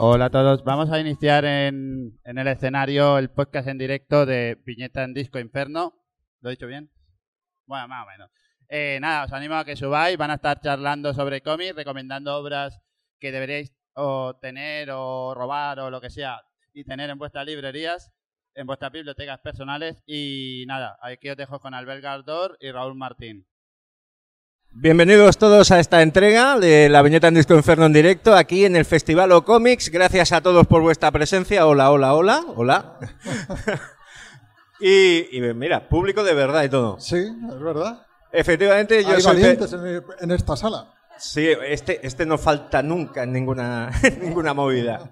Hola a todos. Vamos a iniciar en, en, el escenario el podcast en directo de Viñeta en Disco Inferno. ¿Lo he dicho bien? Bueno, más o menos. Eh, nada, os animo a que subáis. Van a estar charlando sobre cómics, recomendando obras que deberéis o tener o robar o lo que sea y tener en vuestras librerías, en vuestras bibliotecas personales. Y nada, aquí os dejo con Albert Gardor y Raúl Martín. Bienvenidos todos a esta entrega de la viñeta en Disco Inferno en directo, aquí en el Festival O Comics. Gracias a todos por vuestra presencia. Hola, hola, hola, hola. y, y, mira, público de verdad y todo. Sí, es verdad. Efectivamente, yo Hay soy... valientes en, en, esta sala. Sí, este, este no falta nunca en ninguna, en ninguna movida.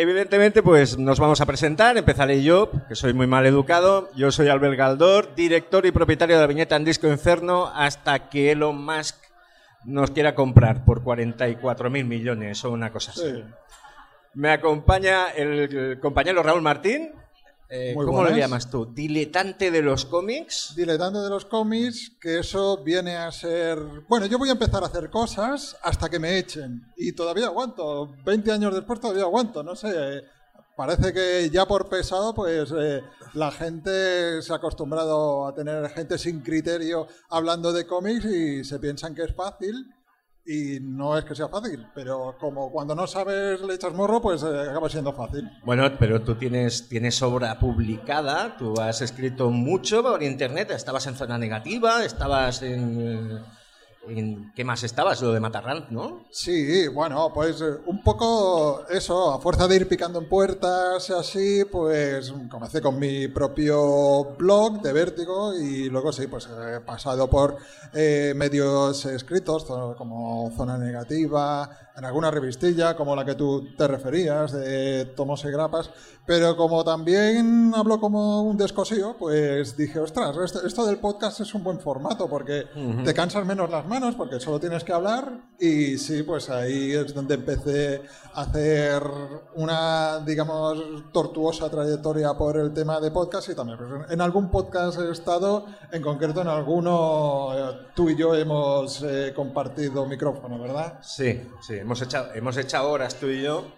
Evidentemente, pues nos vamos a presentar. Empezaré yo, que soy muy mal educado. Yo soy Albert Galdor, director y propietario de la viñeta en Disco Inferno, hasta que Elon Musk nos quiera comprar por 44 mil millones o una cosa así. Sí. Me acompaña el compañero Raúl Martín. Eh, ¿Cómo buenas. lo llamas tú? ¿Diletante de los cómics? Diletante de los cómics, que eso viene a ser... Bueno, yo voy a empezar a hacer cosas hasta que me echen. Y todavía aguanto. 20 años después todavía aguanto. No sé. eh, Parece que ya por pesado, pues eh, la gente se ha acostumbrado a tener gente sin criterio hablando de cómics y se piensan que es fácil. Y no es que sea fácil, pero como cuando no sabes le echas morro, pues eh, acaba siendo fácil. Bueno, pero tú tienes, tienes obra publicada, tú has escrito mucho por internet, estabas en zona negativa, estabas en... ¿Qué más estabas? Lo de Matarrant, ¿no? Sí, bueno, pues eh, un poco eso, a fuerza de ir picando en puertas y así, pues comencé con mi propio blog de Vértigo y luego sí, pues he pasado por eh, medios escritos como Zona Negativa, en alguna revistilla como la que tú te referías, de Tomos y Grapas, pero como también hablo como un descosío, pues dije, ostras, esto, esto del podcast es un buen formato porque te cansas menos las manos porque solo tienes que hablar y sí, pues ahí es donde empecé a hacer una, digamos, tortuosa trayectoria por el tema de podcast y también pues, en algún podcast he estado, en concreto en alguno eh, tú y yo hemos eh, compartido micrófono, ¿verdad? Sí, sí, hemos echado, hemos echado horas tú y yo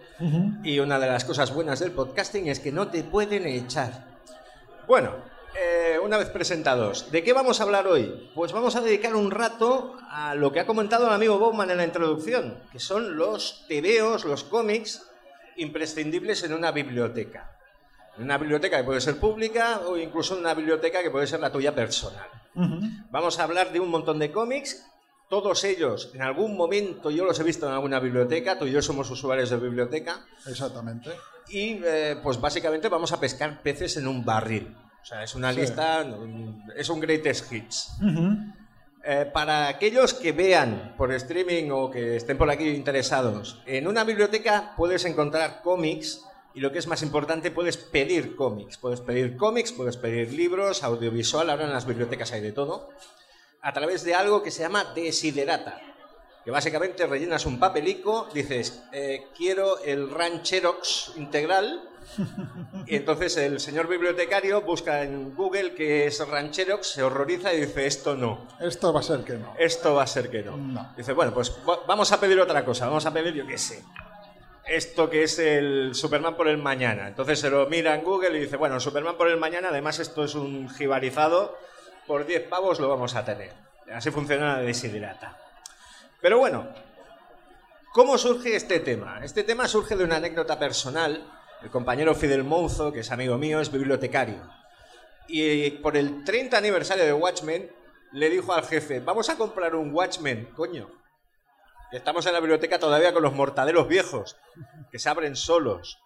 y una de las cosas buenas del podcasting es que no te pueden echar. Bueno, eh, una vez presentados, ¿de qué vamos a hablar hoy? Pues vamos a dedicar un rato a lo que ha comentado el amigo Bowman en la introducción, que son los tebeos, los cómics imprescindibles en una biblioteca. En una biblioteca que puede ser pública o incluso en una biblioteca que puede ser la tuya personal. Vamos a hablar de un montón de cómics. Todos ellos, en algún momento yo los he visto en alguna biblioteca, tú y yo somos usuarios de biblioteca, Exactamente. y eh, pues básicamente vamos a pescar peces en un barril. O sea, es una Sí. lista, es un greatest hits. Eh, para aquellos que vean por streaming o que estén por aquí interesados, en una biblioteca puedes encontrar cómics y lo que es más importante, puedes pedir cómics. Puedes pedir cómics, puedes pedir libros, audiovisual, ahora en las bibliotecas hay de todo, a través de algo que se llama Desiderata. Que básicamente rellenas un papelico, dices, eh, quiero el Rancherox integral, y entonces el señor bibliotecario busca en Google qué es Rancherox, se horroriza y dice, esto no. Esto va a ser que no. Esto va a ser que no. No. Dice, bueno, pues va- vamos a pedir otra cosa, vamos a pedir, yo qué sé, esto que es el Superman por el mañana. Entonces se lo mira en Google y dice, bueno, Superman por el mañana, además esto es un jibarizado, por 10 pavos lo vamos a tener. Así funciona la desiderata. Pero bueno, ¿cómo surge este tema? Este tema surge de una anécdota personal. El compañero Fidel Mouzo, que es amigo mío, es bibliotecario. Y por el 30 aniversario de Watchmen, le dijo al jefe, vamos a comprar un Watchmen, coño. Estamos en la biblioteca todavía con los mortadelos viejos, que se abren solos.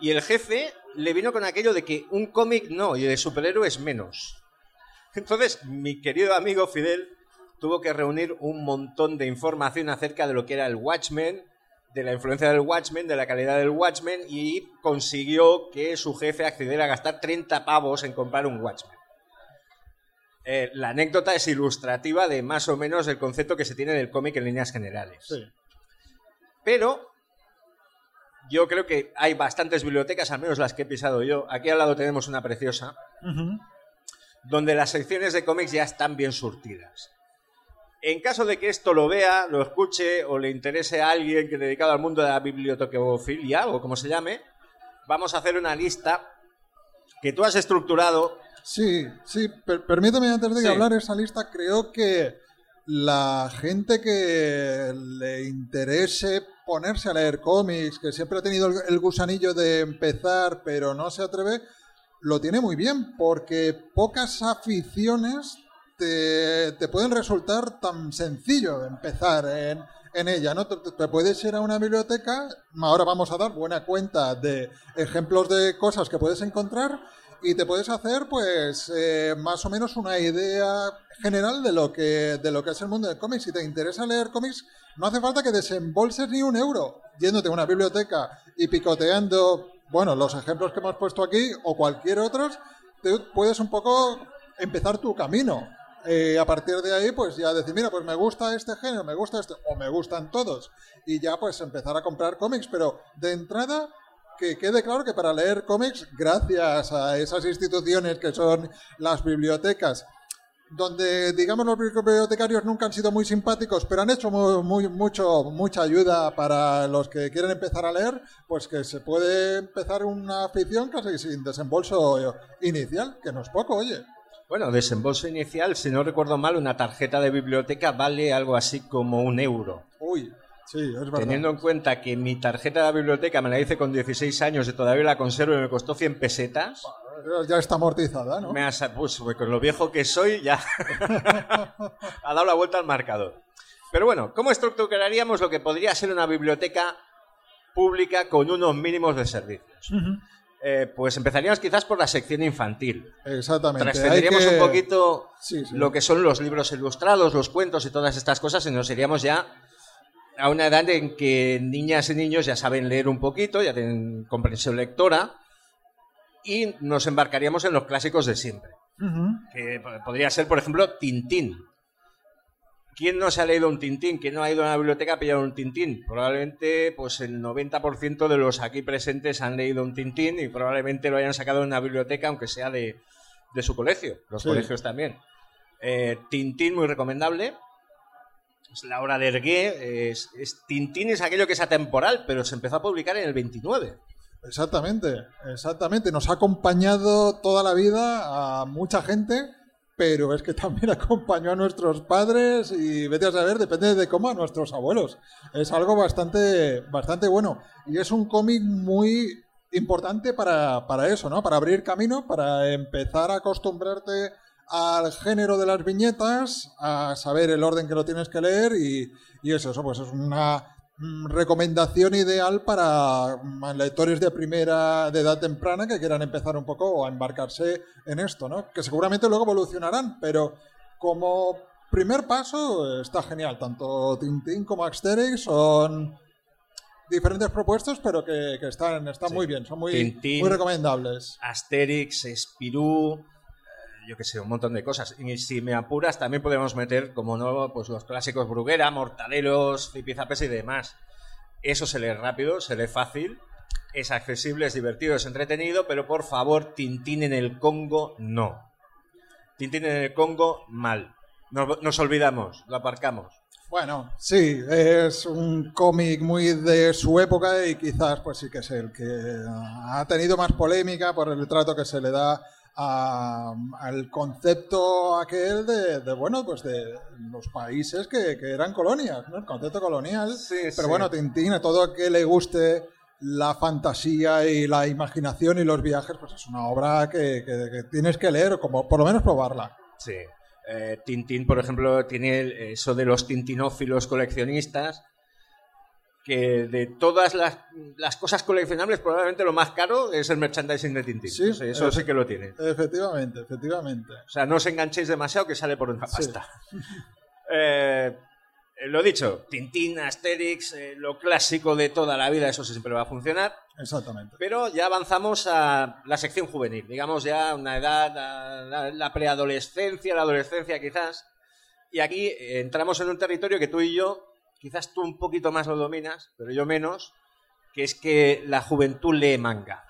Y el jefe le vino con aquello de que un cómic no, y de superhéroes menos. Entonces, mi querido amigo Fidel tuvo que reunir un montón de información acerca de lo que era el Watchmen, de la influencia del Watchmen, de la calidad del Watchmen, y consiguió que su jefe accediera a gastar 30 pavos en comprar un Watchmen. Eh, la anécdota es ilustrativa de más o menos el concepto que se tiene del cómic en líneas generales. Sí. Pero yo creo que hay bastantes bibliotecas, al menos las que he pisado yo. Aquí al lado tenemos una preciosa, donde las secciones de cómics ya están bien surtidas. En caso de que esto lo vea, lo escuche o le interese a alguien que dedicado al mundo de la bibliotecofilia o como se llame, vamos a hacer una lista que tú has estructurado. Sí, sí, per- permíteme antes de Sí. hablar esa lista, creo que la gente que le interese ponerse a leer cómics, que siempre ha tenido el, el gusanillo de empezar pero no se atreve, lo tiene muy bien, porque pocas aficiones te, te pueden resultar tan sencillo empezar en, en ella, ¿no? Te, puedes ir a una biblioteca, ahora vamos a dar buena cuenta de ejemplos de cosas que puedes encontrar y te puedes hacer, pues, eh, más o menos una idea general de lo que de lo que es el mundo del cómic. Si te interesa leer cómics, no hace falta que desembolses ni un euro yéndote a una biblioteca y picoteando, bueno, los ejemplos que hemos puesto aquí o cualquier otros, te puedes un poco empezar tu camino. Eh, a partir de ahí, pues ya decir, mira, pues me gusta este género, me gusta este, o me gustan todos. Y ya pues empezar a comprar cómics, pero de entrada que quede claro que para leer cómics, gracias a esas instituciones que son las bibliotecas, donde digamos los bibliotecarios nunca han sido muy simpáticos, pero han hecho muy, muy- mucho, mucha ayuda para los que quieren empezar a leer, pues que se puede empezar una afición casi sin desembolso inicial, que no es poco, oye. Bueno, desembolso inicial, si no recuerdo mal, una tarjeta de biblioteca vale algo así como un euro. Uy, sí, es verdad. Teniendo en cuenta que mi tarjeta de la biblioteca me la hice con 16 años y todavía la conservo y me costó 100 pesetas, Ya está amortizada, ¿no? me ha sa- pues, pues, con lo viejo que soy ya ha dado la vuelta al marcador. Pero bueno, ¿cómo estructuraríamos lo que podría ser una biblioteca pública con unos mínimos de servicios? Eh, pues empezaríamos quizás por la sección infantil. Exactamente. Trascenderíamos que- un poquito Sí, sí. lo que son los libros ilustrados, los cuentos y todas estas cosas y nos iríamos ya a una edad en que niñas y niños ya saben leer un poquito, ya tienen comprensión lectora y nos embarcaríamos en los clásicos de siempre, que po- podría ser, por ejemplo, Tintín. ¿Quién no se ha leído un Tintín? ¿Quién no ha ido a una biblioteca a pillar un Tintín? Probablemente pues el 90% de los aquí presentes han leído un Tintín y probablemente lo hayan sacado de una biblioteca, aunque sea de, de su colegio. Los Sí. colegios también. Eh, Tintín, muy recomendable. Es la obra de Hergé. Es, es- Tintín es aquello que es atemporal, pero se empezó a publicar en el 29. Exactamente, exactamente. Nos ha acompañado toda la vida a mucha gente, pero es que también acompañó a nuestros padres y vete a saber, depende de cómo a nuestros abuelos. Es algo bastante, bastante bueno. Y es un cómic muy importante para, para eso, ¿no? Para abrir camino, para empezar a acostumbrarte al género de las viñetas, a saber el orden que lo tienes que leer y, y eso, eso pues es una recomendación ideal para mm, lectores de primera, de edad temprana que quieran empezar un poco a embarcarse en esto, ¿no? Que seguramente luego evolucionarán, pero como primer paso está genial. Tanto Tintín como Asterix son diferentes propuestas, pero que, que están, están Sí. muy bien, son muy, Tintín. muy recomendables. Asterix, Spirú, eh, yo que sé, un montón de cosas. Y si me apuras, también podemos meter, como no, pues los clásicos Bruguera, Mortaleros, Zipizapes y demás. Eso se lee rápido, se lee fácil, es accesible, es divertido, es entretenido, pero por favor, Tintín en el Congo, no. Tintín en el Congo, mal. Nos, nos olvidamos, lo aparcamos. Bueno, sí, es un cómic muy de su época y quizás pues sí que es el que ha tenido más polémica por el trato que se le da a- al concepto aquel de, de, bueno, pues de los países que, que eran colonias, ¿no? El concepto colonial. Sí, Pero sí. bueno, Tintín, a todo que le guste la fantasía y la imaginación y los viajes, pues es una obra que, que- que tienes que leer, o como por lo menos probarla. Sí. Eh, Tintín, por ejemplo, tiene eso de los tintinófilos coleccionistas, que de todas las, las cosas coleccionables, probablemente lo más caro es el merchandising de Tintín. Sí, Sí, eso sí que lo tiene. Efectivamente, efectivamente. O sea, no os enganchéis demasiado que sale por una pasta. Eh, eh, lo dicho, Tintín, Asterix, eh, lo clásico de toda la vida, eso siempre va a funcionar. Exactamente. Pero ya avanzamos a la sección juvenil, digamos ya una edad, la, preadolescencia, la adolescencia quizás. Y aquí entramos en un territorio que tú y yo, quizás tú un poquito más lo dominas, pero yo menos, que es que la juventud lee manga.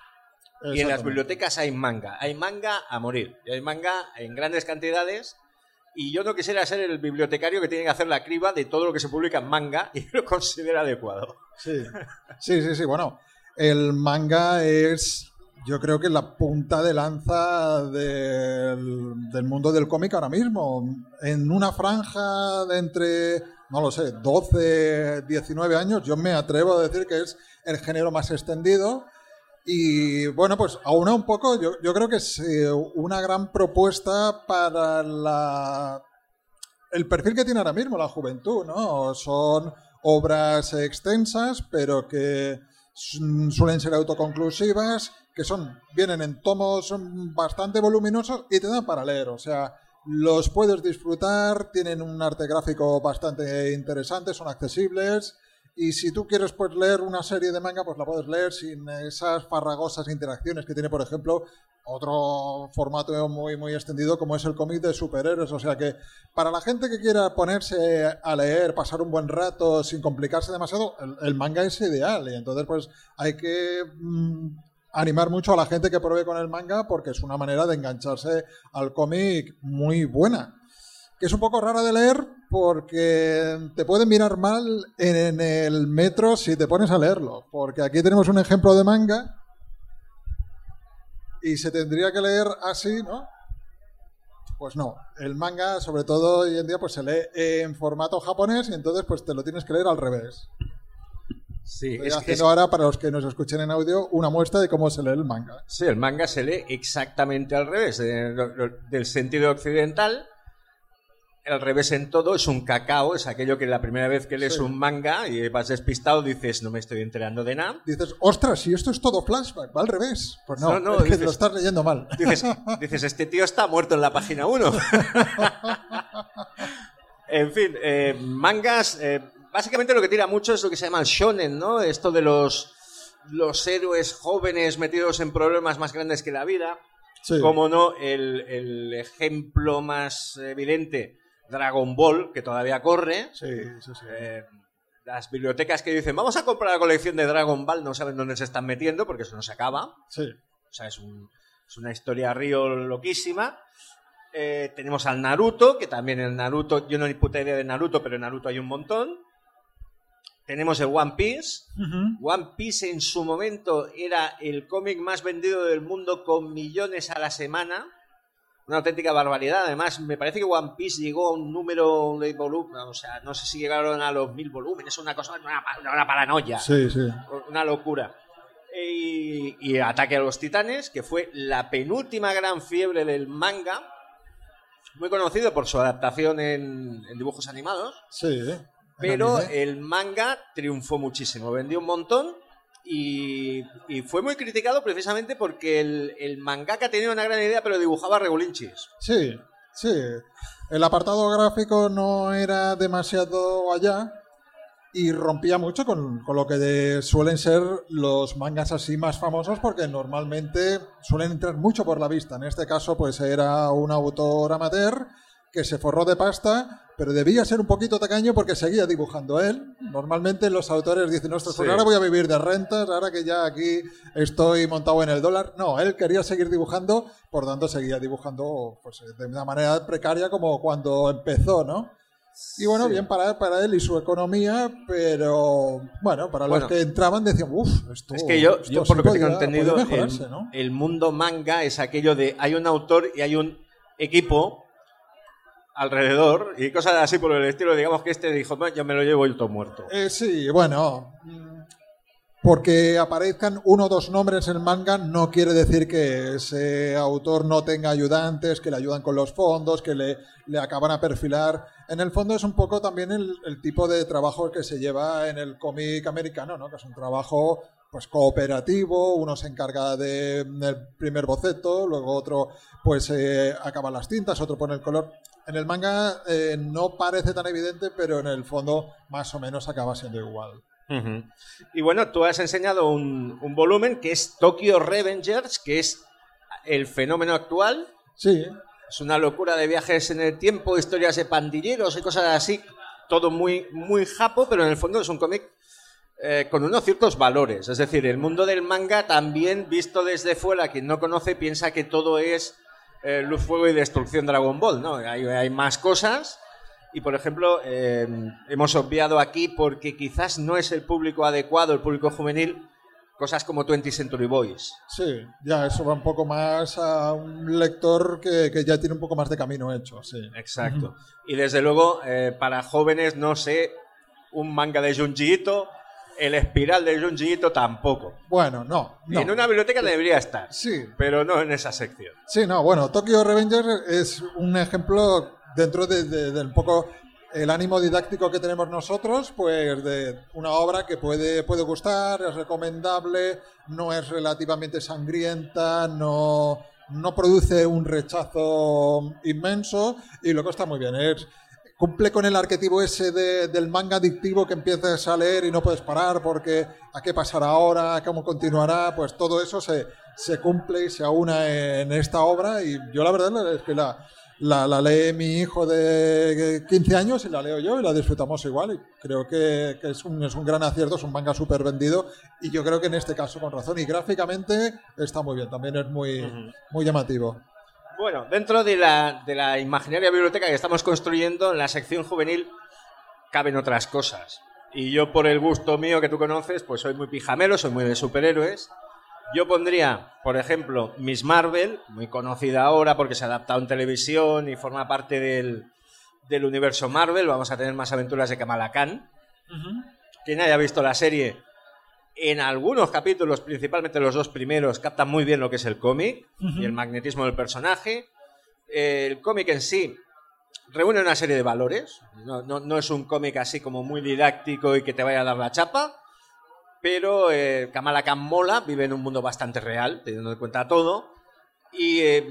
Y en las bibliotecas hay manga. Hay manga a morir. Y hay manga en grandes cantidades y yo no quisiera ser el bibliotecario que tiene que hacer la criba de todo lo que se publica en manga y lo considera adecuado. Sí, sí, sí, sí. Bueno, el manga es, yo creo que la punta de lanza del, del mundo del cómic ahora mismo. En una franja de entre, no lo sé, 12, 19 años, yo me atrevo a decir que es el género más extendido. Y bueno, pues aún un poco, yo, creo que es eh, una gran propuesta para la, el perfil que tiene ahora mismo la juventud, ¿no? Son obras extensas, pero que suelen ser autoconclusivas, que son vienen en tomos bastante voluminosos y te dan para leer, o sea, los puedes disfrutar, tienen un arte gráfico bastante interesante, son accesibles y si tú quieres pues leer una serie de manga, pues la puedes leer sin esas farragosas interacciones que tiene, por ejemplo, otro formato muy muy extendido como es el cómic de superhéroes, o sea que para la gente que quiera ponerse a leer, pasar un buen rato sin complicarse demasiado, el, manga es ideal. Y entonces pues hay que mm, animar mucho a la gente que pruebe con el manga porque es una manera de engancharse al cómic muy buena. Que es un poco rara de leer porque te pueden mirar mal en el metro si te pones a leerlo. Porque aquí tenemos un ejemplo de manga y se tendría que leer así, ¿no? Pues no, el manga, sobre todo hoy en día, pues se lee en formato japonés y entonces pues te lo tienes que leer al revés. Sí, Estoy es, es- haciendo ahora, para los que nos escuchen en audio, una muestra de cómo se lee el manga. sí, el manga se lee exactamente al revés, de- del sentido occidental. El revés en todo es un cacao, es aquello que la primera vez que lees Sí. un manga y vas despistado dices no me estoy enterando de nada. Dices, ostras, si esto es todo flashback, va al revés. Pues no, No, no, es que dices- lo estás leyendo mal. Dices, dices, este tío está muerto en la página 1. en fin, eh, mangas, eh, básicamente lo que tira mucho es lo que se llama el shonen, ¿no? Esto de los, los héroes jóvenes metidos en problemas más grandes que la vida. Sí. Como no, el, el ejemplo más evidente, Dragon Ball, que todavía corre. Sí, sí, sí. Eh, las bibliotecas que dicen, vamos a comprar la colección de Dragon Ball, no saben dónde se están metiendo porque eso no se acaba. Sí. O sea, es, un- es una historia río loquísima. Eh, tenemos al Naruto, que también el Naruto, yo no hay puta idea de Naruto, pero en Naruto hay un montón. Tenemos el One Piece. One Piece en su momento era el cómic más vendido del mundo con millones a la semana. Una auténtica barbaridad. Además, me parece que One Piece llegó a un número de volumen, o sea, no sé si llegaron a los mil volúmenes, una cosa, una, una paranoia Sí, sí. una locura. Y, y Ataque a los Titanes, que fue la penúltima gran fiebre del manga, muy conocido por su adaptación en, en dibujos animados, Sí. Pero el manga triunfó muchísimo, vendió un montón y, y fue muy criticado precisamente porque el, el mangaka tenía una gran idea, pero dibujaba regulinchis. Sí, sí. El apartado gráfico no era demasiado allá y rompía mucho con, con lo que de- suelen ser los mangas así más famosos porque normalmente suelen entrar mucho por la vista. En este caso, pues era un autor amateur que se forró de pasta, pero debía ser un poquito tacaño porque seguía dibujando él. Normalmente los autores dicen, ostras, pues Sí. ahora voy a vivir de rentas, ahora que ya aquí estoy montado en el dólar. No, él quería seguir dibujando, por tanto seguía dibujando pues, de una manera precaria como cuando empezó, ¿no? Y bueno, Sí. bien para, para él y su economía, pero bueno, para Bueno. los que entraban decían, uff, esto Es que yo, yo por lo que tengo podía- entendido, podía mejorarse, el, ¿no? el mundo manga es aquello de hay un autor y hay un equipo alrededor y cosas así por el estilo. Digamos que este dijo, "No, yo me lo llevo y todo muerto. Eh, sí, bueno, porque aparezcan uno o dos nombres en el manga no quiere decir que ese autor no tenga ayudantes, que le ayudan con los fondos, que le, le acaban a perfilar. En el fondo es un poco también el, el tipo de trabajo que se lleva en el cómic americano, ¿no? que es un trabajo pues cooperativo, uno se encarga de- del primer boceto, luego otro pues eh, acaba las tintas, otro pone el color. En el manga eh, no parece tan evidente, pero en el fondo más o menos acaba siendo igual. Y bueno, tú has enseñado un, un volumen que es Tokyo Revengers, que es el fenómeno actual. Sí, Es una locura de viajes en el tiempo, historias de pandilleros y cosas así. Todo muy, muy japo, pero en el fondo es un cómic eh, con unos ciertos valores. Es decir, el mundo del manga también, visto desde fuera, quien no conoce, piensa que todo es eh, Luz, Fuego y Destrucción Dragon Ball, ¿no? Hay, hay más cosas. Y, por ejemplo, eh, hemos obviado aquí, porque quizás no es el público adecuado, el público juvenil, cosas como 20 Century Boys. Sí, ya eso va un poco más a un lector que, que ya tiene un poco más de camino hecho, sí. Exacto. Y desde luego, eh, para jóvenes, no sé, un manga de Junji Ito, el espiral de Junji Ito tampoco. Bueno, no, no. En una biblioteca debería estar, Sí, pero no en esa sección. Sí, no, bueno, Tokyo Revengers es un ejemplo dentro de, de- del poco el ánimo didáctico que tenemos nosotros, pues de una obra que puede, puede gustar, es recomendable, no es relativamente sangrienta, no, no produce un rechazo inmenso y luego está muy bien. Es, cumple con el arquetipo ese de- del manga adictivo que empiezas a leer y no puedes parar porque a qué pasará ahora, cómo continuará, pues todo eso se, se cumple y se aúna en esta obra y yo la verdad es que la, la, la lee mi hijo de 15 años y la leo yo y la disfrutamos igual y creo que, que es, un, es un gran acierto, es un manga súper vendido y yo creo que en este caso con razón y gráficamente está muy bien, también es muy, muy llamativo. Bueno, dentro de la, de la imaginaria biblioteca que estamos construyendo, en la sección juvenil caben otras cosas. Y yo, por el gusto mío que tú conoces, pues soy muy pijamero, soy muy de superhéroes. Yo pondría, por ejemplo, Miss Marvel, muy conocida ahora porque se ha adaptado en televisión y forma parte del, del universo Marvel. Vamos a tener más aventuras de Kamala Khan. Quien haya visto la serie, en algunos capítulos, principalmente los dos primeros, capta muy bien lo que es el cómic y el magnetismo del personaje. El cómic en sí reúne una serie de valores. No, no- no es un cómic así como muy didáctico y que te vaya a dar la chapa. Pero eh, Kamala Khan mola, vive en un mundo bastante real, teniendo en cuenta todo. Y eh,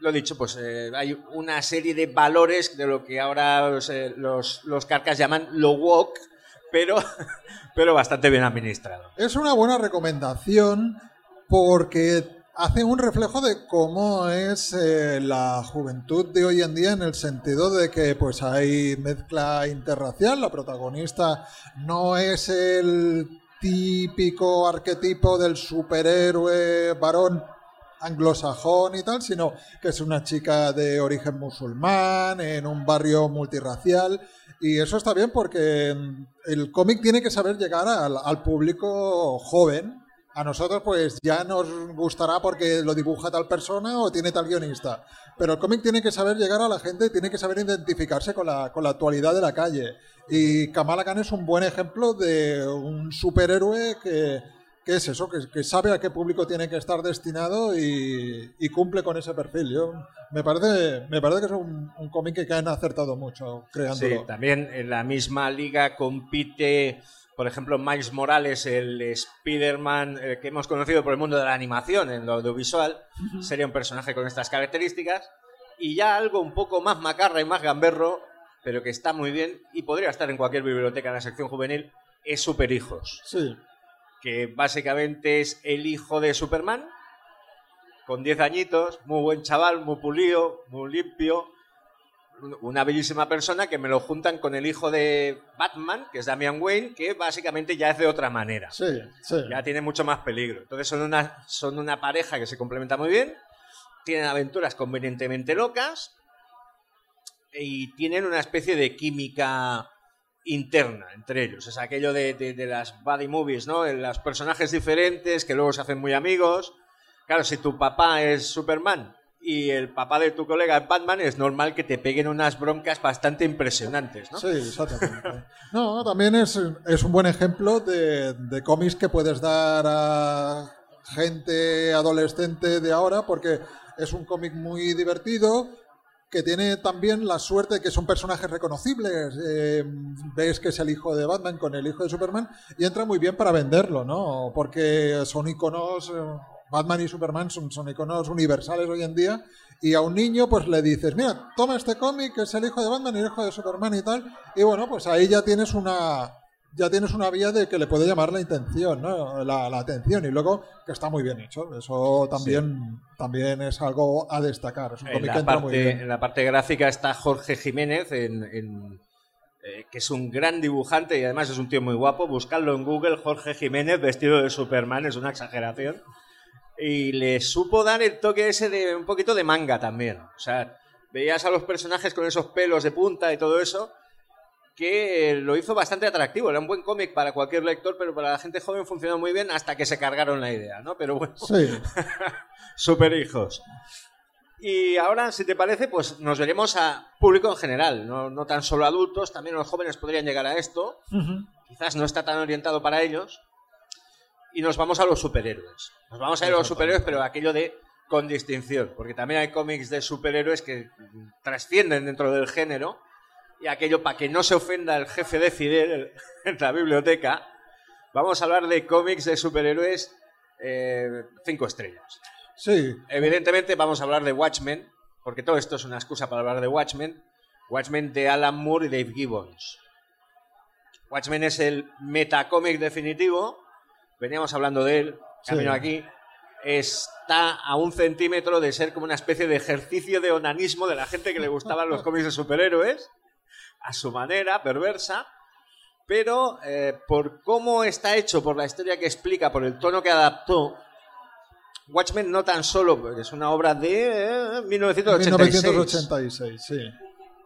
lo dicho, pues eh, hay una serie de valores de lo que ahora los, eh, los, los carcas llaman lo woke, pero, pero bastante bien administrado. Es una buena recomendación porque hace un reflejo de cómo es eh, la juventud de hoy en día en el sentido de que pues hay mezcla interracial, la protagonista no es el típico arquetipo del superhéroe varón anglosajón y tal, sino que es una chica de origen musulmán en un barrio multirracial y eso está bien porque mm, el cómic tiene que saber llegar al, público joven. A nosotros pues ya nos gustará porque lo dibuja tal persona o tiene tal guionista. Pero el cómic tiene que saber llegar a la gente, tiene que saber identificarse con la, con la actualidad de la calle. Y Kamala Khan es un buen ejemplo de un superhéroe que, que es eso, que, que sabe a qué público tiene que estar destinado y, y cumple con ese perfil. Yo, me, parece, me parece que es un, un cómic que han acertado mucho Sí, creándolo. también en la misma liga compite, por ejemplo, Miles Morales, el Spider-Man eh, que hemos conocido por el mundo de la animación, en lo audiovisual, sería un personaje con estas características. Y ya algo un poco más macarra y más gamberro, pero que está muy bien y podría estar en cualquier biblioteca en la sección juvenil, es Superhijos, Sí, que básicamente es el hijo de Superman, con 10 añitos, muy buen chaval, muy pulido, muy limpio, una bellísima persona que me lo juntan con el hijo de Batman, que es Damian Wayne, que básicamente ya es de otra manera. sí, sí. Ya tiene mucho más peligro. Entonces son una, son una pareja que se complementa muy bien, tienen aventuras convenientemente locas y tienen una especie de química interna entre ellos. Es aquello de, de- las buddy movies, ¿no? De Los personajes diferentes que luego se hacen muy amigos. Claro, si tu papá es Superman y el papá de tu colega es Batman, es normal que te peguen unas broncas bastante impresionantes, ¿no? Sí, exactamente. No, también es, es un buen ejemplo de, de cómics que puedes dar a gente adolescente de ahora, porque es un cómic muy divertido, que tiene también la suerte de que son personajes reconocibles. Eh, ves que es el hijo de Batman con el hijo de Superman y entra muy bien para venderlo, ¿no? Porque son iconos, eh, Batman y Superman son, son iconos universales hoy en día. Y a un niño, pues le dices, mira, toma este cómic, que es el hijo de Batman y el hijo de Superman y tal. Y bueno, pues ahí ya tienes una. Ya tienes una vía de que le puede llamar la intención, ¿no? La, la atención. Y luego que está muy bien hecho. Eso también, también es algo a destacar. Es un En la, muy parte, bien. en la parte gráfica está Jorge Jiménez, en- en, eh, que es un gran dibujante y además es un tío muy guapo. Buscadlo en Google, Jorge Jiménez vestido de Superman, es una exageración. Y le supo dar el toque ese de un poquito de manga también. O sea, veías a los personajes con esos pelos de punta y todo eso, que lo hizo bastante atractivo. Era un buen cómic para cualquier lector, pero para la gente joven funcionó muy bien hasta que se cargaron la idea, ¿no? Pero bueno, Sí. super hijos. Y ahora, si te parece, pues nos veremos a público en general, no, no tan solo adultos, también los jóvenes podrían llegar a esto. Quizás no está tan orientado para ellos. Y nos vamos a los superhéroes. Nos vamos a ir a los superhéroes, pero aquello de con distinción, porque también hay cómics de superhéroes que trascienden dentro del género. Y aquello para que no se ofenda el jefe de Fidel en la biblioteca, vamos a hablar de cómics de superhéroes eh, cinco estrellas. Sí, Evidentemente vamos a hablar de Watchmen, porque todo esto es una excusa para hablar de Watchmen. Watchmen de Alan Moore y Dave Gibbons. Watchmen es el metacómic definitivo. Veníamos hablando de él, camino Sí. aquí. Está a un centímetro de ser como una especie de ejercicio de onanismo de la gente que le gustaban los cómics de superhéroes, a su manera, perversa. Pero eh, por cómo está hecho, por la historia que explica, por el tono que adaptó, Watchmen no tan solo, porque es una obra de eh, 1986, 1986, sí.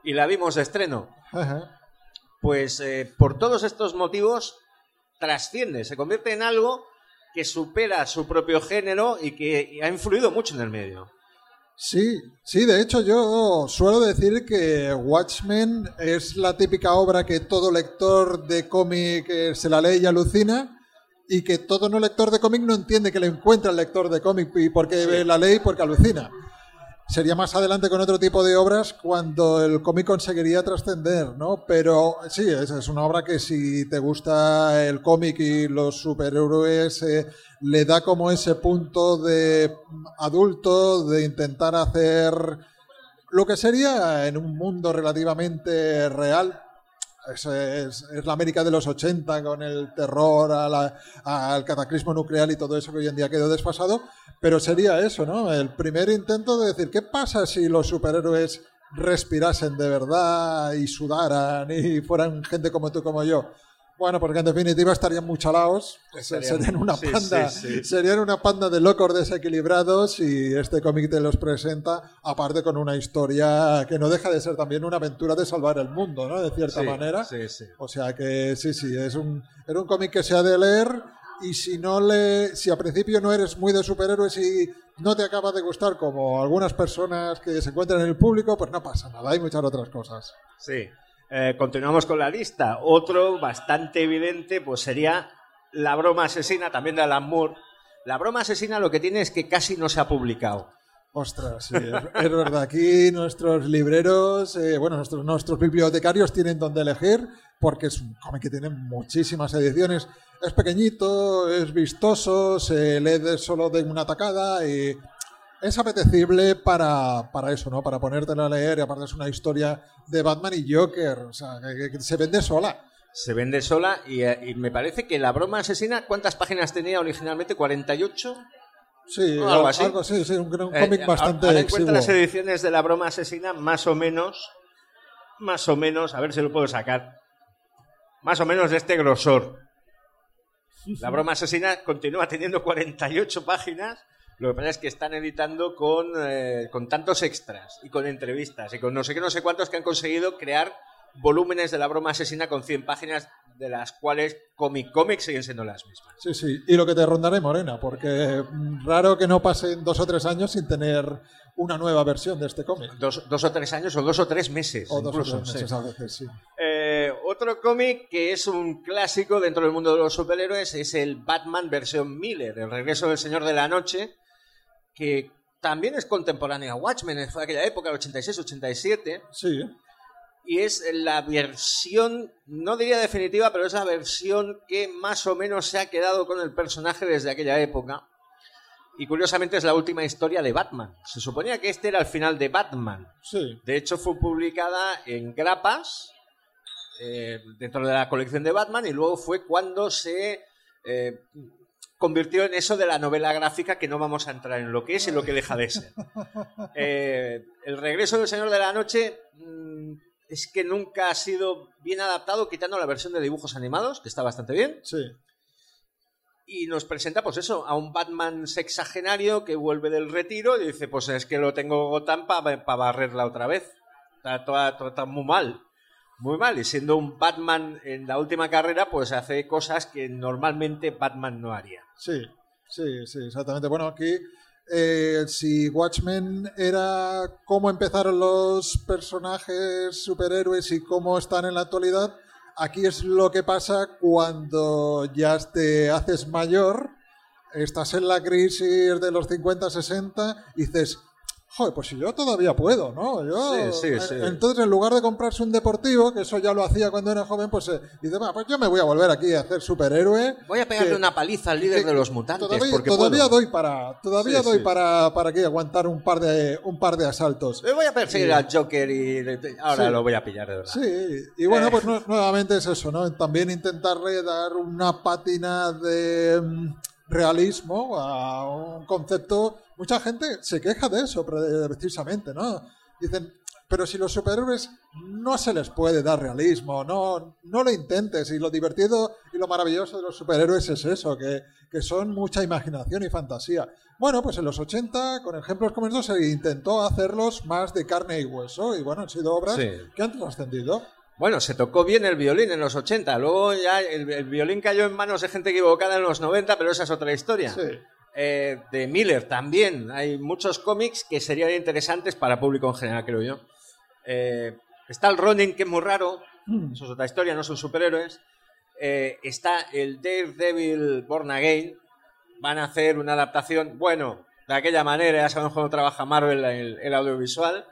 y la vimos de estreno, Ajá. pues eh, por todos estos motivos trasciende, se convierte en algo que supera su propio género y que ha influido mucho en el medio. Sí, sí, de hecho yo suelo decir que Watchmen es la típica obra que todo lector de cómic eh, se la lee y alucina y que todo no lector de cómic no entiende que le encuentra el lector de cómic y porque ve la ley porque alucina. Sería más adelante con otro tipo de obras cuando el cómic conseguiría trascender, ¿no? Pero sí, es, es una obra que si te gusta el cómic y los superhéroes, eh, le da como ese punto de adulto, de intentar hacer lo que sería en un mundo relativamente real. Es, es- la América de los 80 con el terror a la- al cataclismo nuclear y todo eso que hoy en día quedó desfasado, pero sería eso, ¿no? El primer intento de decir, ¿qué pasa si los superhéroes respirasen de verdad y sudaran y fueran gente como tú, como yo? Bueno, porque en definitiva estarían muy chalaos, Estarían- serían una sí, panda, sí, sí. serían una panda de locos desequilibrados y este cómic te los presenta, aparte con una historia que no deja de ser también una aventura de salvar el mundo, ¿no? De cierta manera. sí, sí. O sea que sí, sí, es un, era un cómic que se ha de leer y si no le, si a principio no eres muy de superhéroes y no te acaba de gustar como algunas personas que se encuentran en el público, pues no pasa nada, hay muchas otras cosas. Sí. Eh, continuamos con la lista. Otro bastante evidente, pues sería La broma asesina, también de Alan Moore. La broma asesina lo que tiene es que casi no se ha publicado. Ostras, sí, es, verdad. Aquí nuestros libreros, eh, bueno, nuestros, nuestros bibliotecarios tienen donde elegir porque es un cómic que tiene muchísimas ediciones. Es pequeñito, es vistoso, se lee solo de una tacada y es apetecible para, para eso, ¿no? Para ponértelo a leer y aparte es una historia de Batman y Joker, o sea, que, que se vende sola. Se vende sola y, eh, y me parece que La broma asesina, ¿cuántas páginas tenía originalmente? ¿48? Sí. Algo así. sí, sí, un, un Eh, cómic bastante ahora exiguo. las ediciones de La broma asesina, más o menos, más o menos, a ver si lo puedo sacar, más o menos de este grosor. La broma asesina continúa teniendo 48 páginas. Lo que pasa es que están editando con, eh, con tantos extras y con entrevistas y con no sé qué, no sé cuántos que han conseguido crear volúmenes de la broma asesina con 100 páginas, de las cuales Comic Comics siguen siendo las mismas. Sí, sí, y lo que te rondaré, Morena, porque mm, raro que no pasen dos o tres años sin tener una nueva versión de este cómic. Dos, dos o tres años o dos o tres meses. O dos o tres sí. meses a veces, sí. Eh, otro cómic que es un clásico dentro del mundo de los superhéroes es el Batman versión Miller, El regreso del Señor de la Noche, que también es contemporáneo a Watchmen, fue aquella época, el 86-87, Sí, y es la versión, no diría definitiva, pero es la versión que más o menos se ha quedado con el personaje desde aquella época. Y curiosamente es la última historia de Batman. Se suponía que este era el final de Batman. sí. De hecho, fue publicada en grapas eh, dentro de la colección de Batman y luego fue cuando se eh, convirtió en eso de la novela gráfica que no vamos a entrar en lo que es y lo que deja de ser. Eh, el regreso del Señor de la Noche mm, es que nunca ha sido bien adaptado, quitando la versión de dibujos animados, que está bastante bien. Sí. y nos presenta, pues eso, a un Batman sexagenario que vuelve del retiro y dice, pues es que lo tengo Gotham para barrerla otra vez. Está, toda, toda- está muy mal. Muy mal. Y siendo un Batman en la última carrera, pues hace cosas que normalmente Batman no haría. Sí, sí, sí, exactamente. Bueno, aquí, eh, si Watchmen era cómo empezaron los personajes superhéroes y cómo están en la actualidad, aquí es lo que pasa cuando ya te haces mayor, estás en la crisis de los 50, 60 y dices... Joder, pues si yo todavía puedo, ¿no? Yo, Sí, sí, sí. eh, Entonces, en lugar de comprarse un deportivo, que eso ya lo hacía cuando era joven, pues eh, dice, va, pues yo me voy a volver aquí a hacer superhéroe. Voy a pegarle que- una paliza al líder que- de los mutantes. Todavía, porque todavía puedo. doy para, todavía Sí, doy sí. para, para que aguantar un par de, un par de asaltos. Le voy a perseguir Sí. al Joker y ahora Sí. lo voy a pillar de verdad. Sí, y bueno, Eh. pues nu- nuevamente es eso, ¿no? También intentarle dar una pátina de mm, realismo a un concepto. Mucha gente se queja de eso pre- precisamente, ¿no? Dicen, pero si los superhéroes no se les puede dar realismo, no, no lo intentes. Y lo divertido y lo maravilloso de los superhéroes es eso, que, que son mucha imaginación y fantasía. Bueno, pues en los 80, con ejemplos como estos, se intentó hacerlos más de carne y hueso. Y bueno, han sido obras Sí. que han trascendido. Bueno, se tocó bien el violín en los 80. Luego ya el, el violín cayó en manos de gente equivocada en los 90, pero esa es otra historia. Sí. Eh, de Miller también. Hay muchos cómics que serían interesantes para público en general, creo yo. Eh, está el Ronin, que es muy raro. Eso es otra historia, no son superhéroes. Eh, está el Daredevil Born Again. Van a hacer una adaptación, bueno, de aquella manera, ya sabemos cómo trabaja Marvel el, el audiovisual,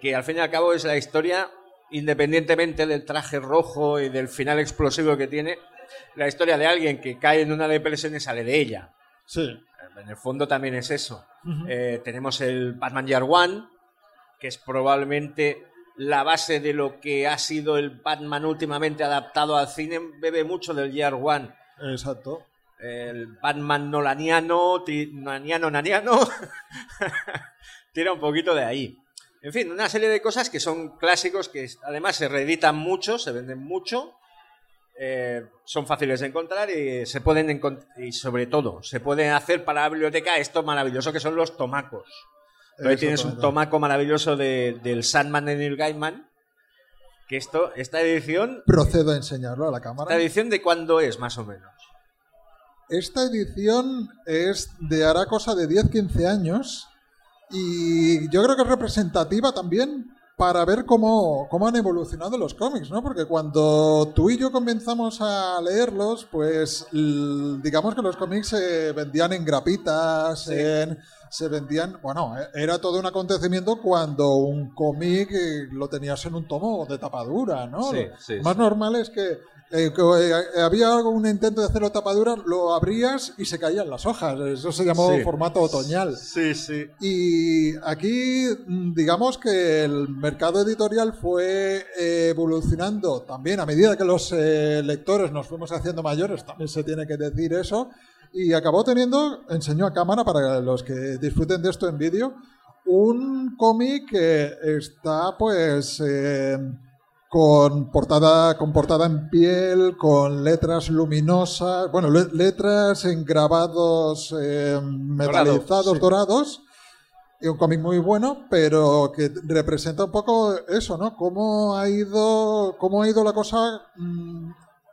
que al fin y al cabo es la historia, independientemente del traje rojo y del final explosivo que tiene, la historia de alguien que cae en una depresión y sale de ella. Sí. En el fondo también es eso. Eh, tenemos el Batman Year One, que es probablemente la base de lo que ha sido el Batman últimamente adaptado al cine, bebe mucho del Year One. Exacto. El Batman nolaniano, naniano, naniano, tira un poquito de ahí. En fin, una serie de cosas que son clásicos, que además se reeditan mucho, se venden mucho, eh, son fáciles de encontrar y se pueden encont- y sobre todo se pueden hacer para la biblioteca esto maravilloso que son los tomacos. Ahí tienes un tomaco maravilloso de- del Sandman de Neil Gaiman. Que esto, esta edición, Procedo a enseñarlo a la cámara. esta edición de cuándo es más o menos. Esta edición es de hará cosa de 10-15 años y yo creo que es representativa también para ver cómo, cómo han evolucionado los cómics, ¿no? Porque cuando tú y yo comenzamos a leerlos, pues digamos que los cómics se vendían en grapitas, Sí. en- se vendían, bueno, e- era todo un acontecimiento cuando un cómic eh, lo tenías en un tomo de tapadura, ¿no? Sí, Lo sí, más sí. normal es que eh, que, eh, había algún intento de hacerlo tapadura, lo abrías y se caían las hojas. Eso se llamó Sí. formato otoñal. Sí, sí. Y aquí, mm, digamos que el mercado editorial fue eh, evolucionando también a medida que los eh, lectores nos fuimos haciendo mayores, también se tiene que decir eso, y acabó teniendo, enseñó a cámara para los que disfruten de esto en vídeo, un cómic que está pues eh, con portada con portada en piel, con letras luminosas, bueno, le- letras en grabados eh, metalizados sí. dorados. Y un cómic muy bueno, pero que representa un poco eso, ¿no? Cómo ha ido, cómo ha ido la cosa mm,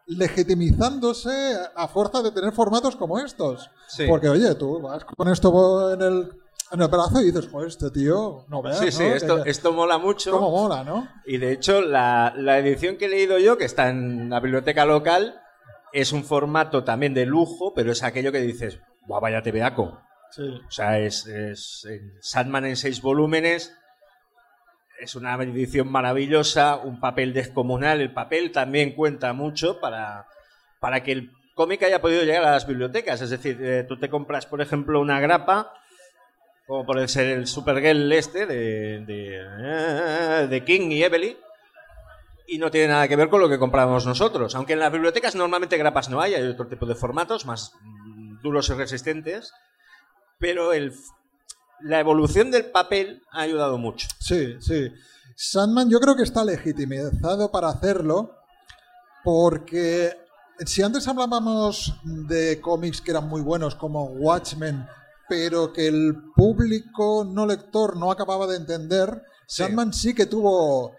legitimizándose a fuerza de tener formatos como estos. Sí. Porque, oye, tú vas con esto en el, en el brazo y dices, joder, este tío, no veas, Sí, sí, ¿no? esto, Que- esto mola mucho. cómo mola, ¿no? Y de hecho, la, la edición que he leído yo, que está en la biblioteca local, es un formato también de lujo, pero es aquello que dices, guau, vaya tebeaco. Sí. O sea, es, es Sandman en seis volúmenes. Es una edición maravillosa, un papel descomunal. El papel también cuenta mucho para, para que el cómic haya podido llegar a las bibliotecas. Es decir, eh, tú te compras, por ejemplo, una grapa, como puede ser el Supergirl este de, de, eh, de King y Evely, y no tiene nada que ver con lo que compramos nosotros. Aunque en las bibliotecas normalmente grapas no hay, hay otro tipo de formatos más mm, duros y resistentes, pero el, la evolución del papel ha ayudado mucho. Sí, sí. Sandman yo creo que está legitimizado para hacerlo porque si antes hablábamos de cómics que eran muy buenos como Watchmen, pero que el público no lector no acababa de entender, Sandman sí que tuvo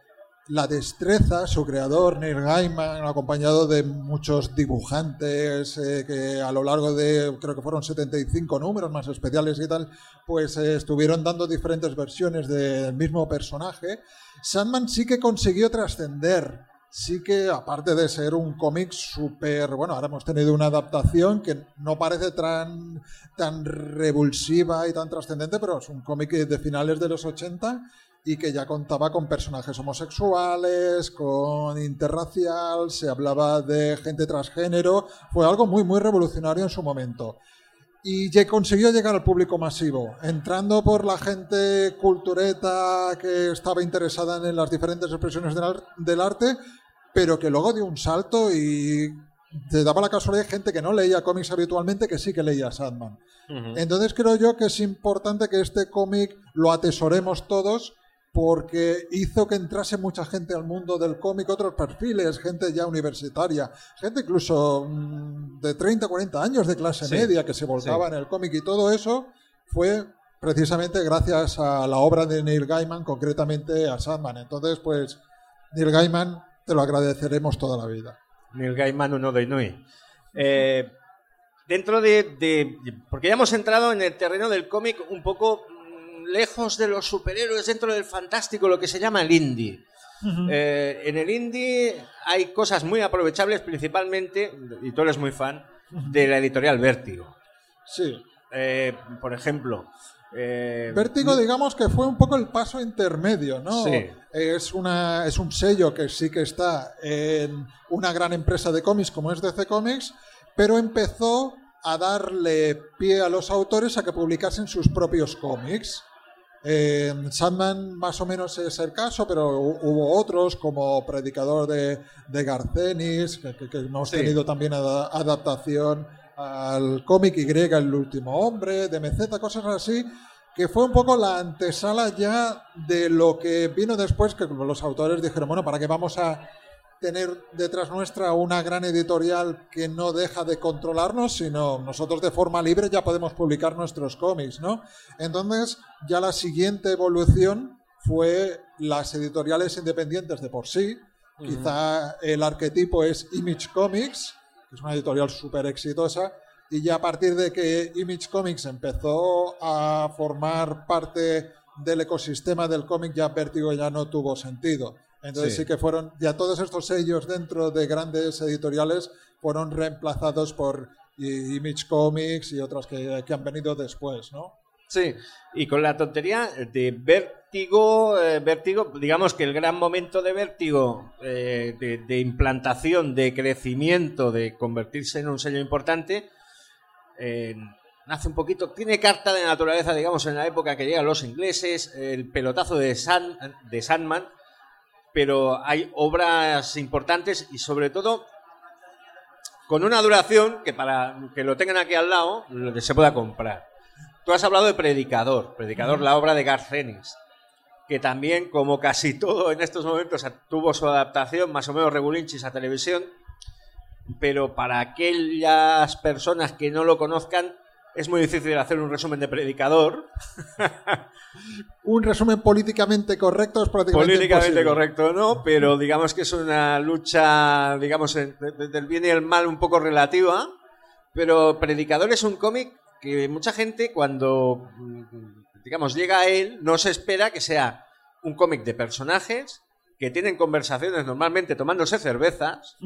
la destreza, su creador, Neil Gaiman, acompañado de muchos dibujantes eh, que a lo largo de, creo que fueron 75 números más especiales y tal, pues eh, estuvieron dando diferentes versiones del mismo personaje. Sandman sí que consiguió trascender. Sí que, aparte de ser un cómic súper, bueno, ahora hemos tenido una adaptación que no parece tan, tan revulsiva y tan trascendente, pero es un cómic de finales de los 80 y que ya contaba con personajes homosexuales, con interracial, se hablaba de gente transgénero, fue algo muy, muy revolucionario en su momento. Y consiguió llegar al público masivo, entrando por la gente cultureta que estaba interesada en las diferentes expresiones del, arte, pero que luego dio un salto y te daba la casualidad de gente que no leía cómics habitualmente que sí que leía Sandman. Entonces creo yo que es importante que este cómic lo atesoremos todos porque hizo que entrase mucha gente al mundo del cómic, otros perfiles, gente ya universitaria, gente incluso mm, de 30, 40 años de clase media que se volcaba en el cómic y todo eso fue precisamente gracias a la obra de Neil Gaiman, concretamente a Sandman. Entonces, pues, Neil Gaiman te lo agradeceremos toda la vida. Neil Gaiman, uno de Inui. Eh, dentro de, Porque ya hemos entrado en el terreno del cómic un poco lejos de los superhéroes, dentro del fantástico, lo que se llama el indie. Eh, en el indie hay cosas muy aprovechables, principalmente, y tú eres muy fan, de la editorial Vértigo. Sí. Eh, por ejemplo. Eh, Vértigo, digamos que fue un poco el paso intermedio, ¿no? Sí. Es, una, es un sello que sí que está en una gran empresa de cómics como es DC Comics, pero empezó a darle pie a los autores a que publicasen sus propios cómics. Eh, Sandman más o menos es el caso, pero hubo otros como Predicador de, de Garcenis, que, hemos tenido también adaptación al cómic Y, El último hombre, de MZ, cosas así, que fue un poco la antesala ya de lo que vino después, que los autores dijeron, bueno, ¿para qué vamos a tener detrás nuestra una gran editorial que no deja de controlarnos, sino nosotros de forma libre ya podemos publicar nuestros cómics, ¿no? Entonces, ya la siguiente evolución fue las editoriales independientes de por sí. Quizá el arquetipo es Image Comics, que es una editorial súper exitosa, y ya a partir de que Image Comics empezó a formar parte del ecosistema del cómic, ya Vértigo ya no tuvo sentido. Entonces sí. que fueron, ya todos estos sellos dentro de grandes editoriales fueron reemplazados por Image Comics y otras que, han venido después, ¿no? Sí, y con la tontería de Vértigo, eh, Vértigo, digamos que el gran momento de Vértigo, eh, de, implantación, de crecimiento, de convertirse en un sello importante, nace un poquito, tiene carta de naturaleza, digamos, en la época que llegan los ingleses, el pelotazo de, de Sandman, pero hay obras importantes y sobre todo con una duración que para que lo tengan aquí al lado se pueda comprar. Tú has hablado de Predicador, Predicador, la obra de Garcenis, que también, como casi todo en estos momentos, tuvo su adaptación más o menos regulinchis a televisión, pero para aquellas personas que no lo conozcan, es muy difícil hacer un resumen de predicador. un resumen políticamente correcto es prácticamente Políticamente correcto no, pero digamos que es una lucha, digamos, del bien y el mal un poco relativa. Pero Predicador es un cómic que mucha gente cuando, digamos, llega a él no se espera que sea un cómic de personajes que tienen conversaciones normalmente tomándose cervezas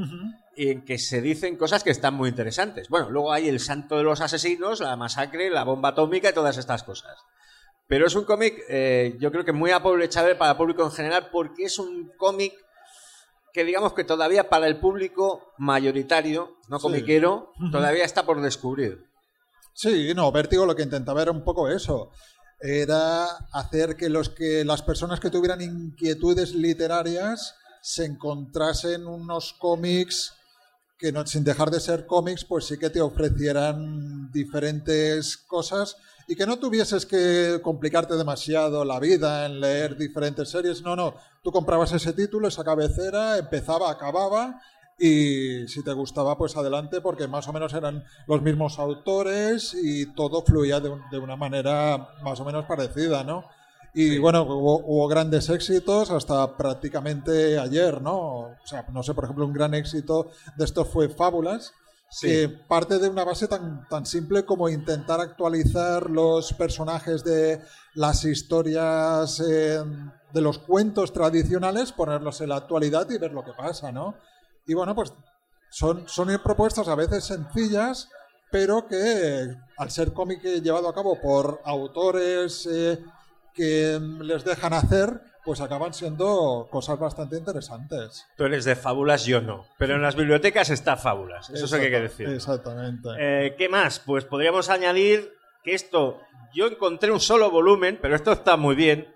y en que se dicen cosas que están muy interesantes. Bueno, luego hay el santo de los asesinos, la masacre, la bomba atómica y todas estas cosas. Pero es un cómic, eh, yo creo que muy aprovechable para el público en general porque es un cómic que digamos que todavía para el público mayoritario, no comiquero, todavía está por descubrir. Sí, no, Vértigo lo que intentaba era un poco eso era hacer que, los que las personas que tuvieran inquietudes literarias se encontrasen unos cómics que no, sin dejar de ser cómics, pues sí que te ofrecieran diferentes cosas y que no tuvieses que complicarte demasiado la vida en leer diferentes series. No, no, tú comprabas ese título, esa cabecera, empezaba, acababa y si te gustaba, pues adelante, porque más o menos eran los mismos autores y todo fluía de, un- de una manera más o menos parecida, ¿no? Y bueno, hubo, hubo grandes éxitos hasta prácticamente ayer, ¿no? O sea, no sé, por ejemplo, un gran éxito de esto fue Fábulas, Sí. que parte de una base tan, tan simple como intentar actualizar los personajes de las historias eh, de los cuentos tradicionales, ponerlos en la actualidad y ver lo que pasa, ¿no? Y bueno, pues son, son propuestas a veces sencillas, pero que al ser cómic llevado a cabo por autores eh, que les dejan hacer, pues acaban siendo cosas bastante interesantes. Tú eres de fábulas, yo no. Pero en las bibliotecas está fábulas. Eso es lo que hay que decir. Exactamente. Eh, ¿Qué más? Pues podríamos añadir que esto, yo encontré un solo volumen, pero esto está muy bien.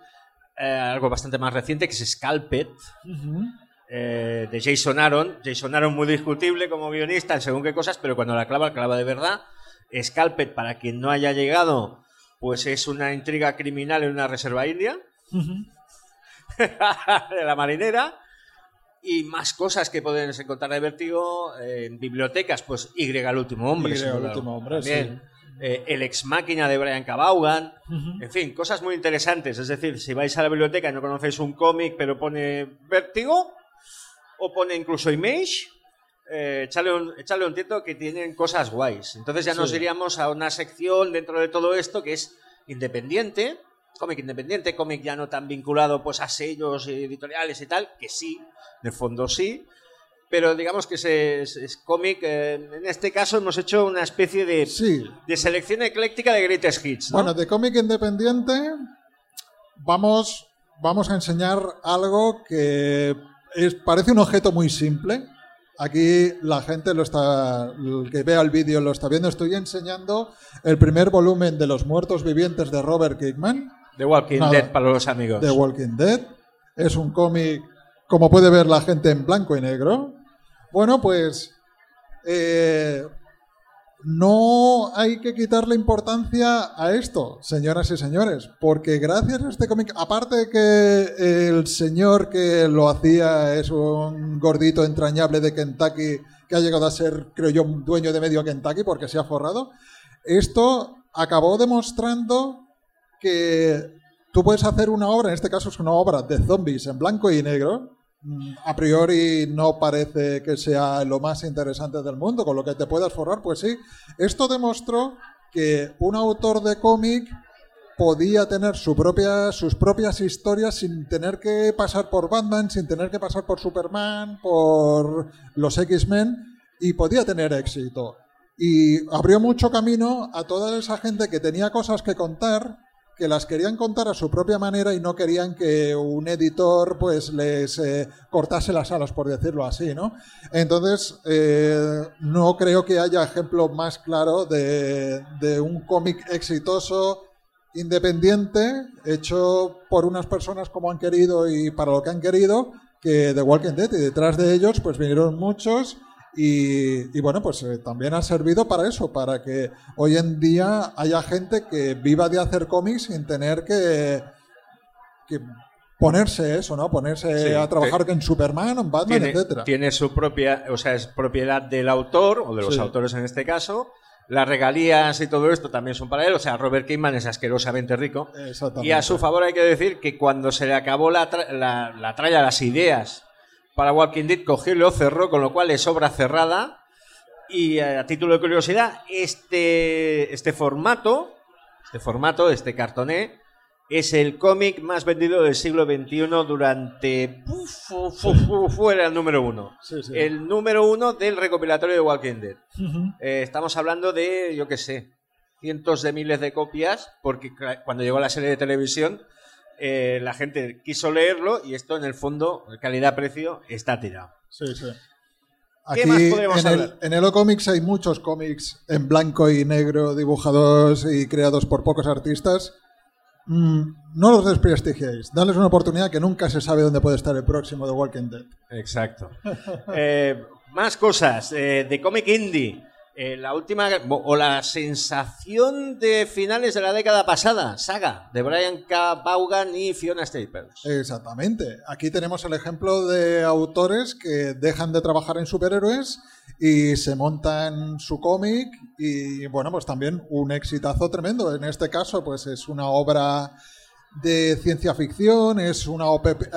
eh, algo bastante más reciente que es Scalped, Ujú. Eh, de Jason Aaron. Jason Aaron muy discutible como guionista en según qué cosas, pero cuando la clava, clava de verdad. Scalped, para quien no haya llegado, pues es una intriga criminal en una reserva india. de la marinera. Y más cosas que pueden encontrar de Vértigo eh, en bibliotecas, pues Y el último hombre. Y, último También. Eh, el ex máquina de Brian Cabaugan. En fin, cosas muy interesantes. Es decir, si vais a la biblioteca y no conocéis un cómic, pero pone Vértigo, o pone incluso Image, eh, echadle, un, tiento que tienen cosas guays. Entonces ya nos iríamos a una sección dentro de todo esto que es independiente, cómic independiente, cómic ya no tan vinculado pues a sellos editoriales y tal, que sí, de fondo sí, pero digamos que es, es- es cómic, eh, en este caso hemos hecho una especie de, Sí. de selección ecléctica de greatest hits, ¿no? Bueno, de cómic independiente vamos, vamos a enseñar algo que es, parece un objeto muy simple. Aquí la gente lo está, el que vea el vídeo lo está viendo. Estoy enseñando el primer volumen de Los Muertos Vivientes de Robert Kirkman, The Walking Nada. Dead para los amigos. de Walking Dead. Es un cómic, como puede ver la gente, en blanco y negro. Bueno, pues eh, no hay que quitarle importancia a esto, señoras y señores, porque gracias a este cómic, aparte de que el señor que lo hacía es un gordito entrañable de Kentucky que ha llegado a ser, creo yo, dueño de medio Kentucky porque se ha forrado, esto acabó demostrando que tú puedes hacer una obra, en este caso es una obra de zombies en blanco y negro, a priori no parece que sea lo más interesante del mundo, con lo que te puedas forrar, pues sí. Esto demostró que un autor de cómic podía tener su propia, sus propias historias sin tener que pasar por Batman, sin tener que pasar por Superman, por los X-Men, y podía tener éxito. Y abrió mucho camino a toda esa gente que tenía cosas que contar, que las querían contar a su propia manera y no querían que un editor pues les eh, cortase las alas, por decirlo así, ¿no? Entonces, eh, no creo que haya ejemplo más claro de, de un cómic exitoso, independiente, hecho por unas personas como han querido y para lo que han querido, que The Walking Dead, y detrás de ellos pues vinieron muchos y, y bueno, pues eh, también ha servido para eso, para que hoy en día haya gente que viva de hacer cómics sin tener que, que ponerse eso, ¿no? Ponerse Sí, a trabajar en Superman, en Batman, tiene, etcétera. tiene su propia, o sea, es propiedad del autor, o de los Sí. autores en este caso. Las regalías y todo esto también son para él. O sea, Robert Kirkman es asquerosamente rico. Y a su favor hay que decir que cuando se le acabó la, tra- la, la tralla, las ideas para Walking Dead, cogió y lo cerró, con lo cual es obra cerrada. Y eh, a título de curiosidad, este, este formato, este formato, este cartoné, es el cómic más vendido del siglo XXI durante... Uf, uf, uf, uf, era el número uno. Sí, sí. El número uno del recopilatorio de Walking Dead. Eh, estamos hablando de, yo qué sé, cientos de miles de copias, porque cuando llegó la serie de televisión, eh, la gente quiso leerlo y esto en el fondo, calidad-precio, está tirado. Sí, sí. ¿Qué más podemos en el, hablar? en Elo Comics hay muchos cómics en blanco y negro dibujados y creados por pocos artistas. Mm, no los desprestigiéis, dales una oportunidad que nunca se sabe dónde puede estar el próximo de Walking Dead. Exacto. Eh, más cosas. eh, de cómic indie. Eh, la última, o la sensación de finales de la década pasada, Saga, de Brian K. Vaughan y Fiona Staples. Exactamente. Aquí tenemos el ejemplo de autores que dejan de trabajar en superhéroes y se montan su cómic y, bueno, pues también un exitazo tremendo. En este caso, pues es una obra de ciencia ficción, es una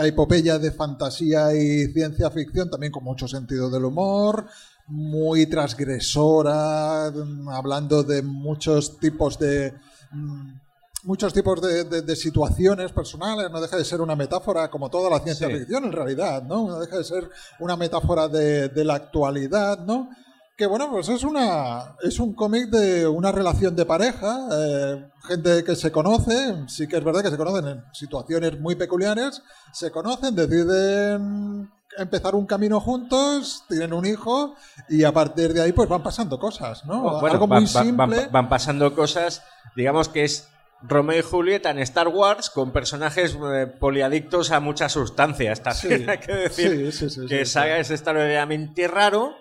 epopeya de fantasía y ciencia ficción, también con mucho sentido del humor, muy transgresora, hablando de muchos tipos de mm, muchos tipos de, situaciones personales, no deja de ser una metáfora, como toda la ciencia ficción en realidad, ¿no? No deja de ser una metáfora de, la actualidad, ¿no? Que bueno, pues es una es un cómic de una relación de pareja, eh, gente que se conoce, sí que es verdad que se conocen en situaciones muy peculiares, se conocen, deciden empezar un camino juntos, tienen un hijo y a partir de ahí pues van pasando cosas, ¿no? Oh, Algo muy simple. Van, pasando cosas, digamos que es Romeo y Julieta en Star Wars con personajes eh, poliadictos a muchas sustancias. También hay que decir que Saga es extraordinariamente raro.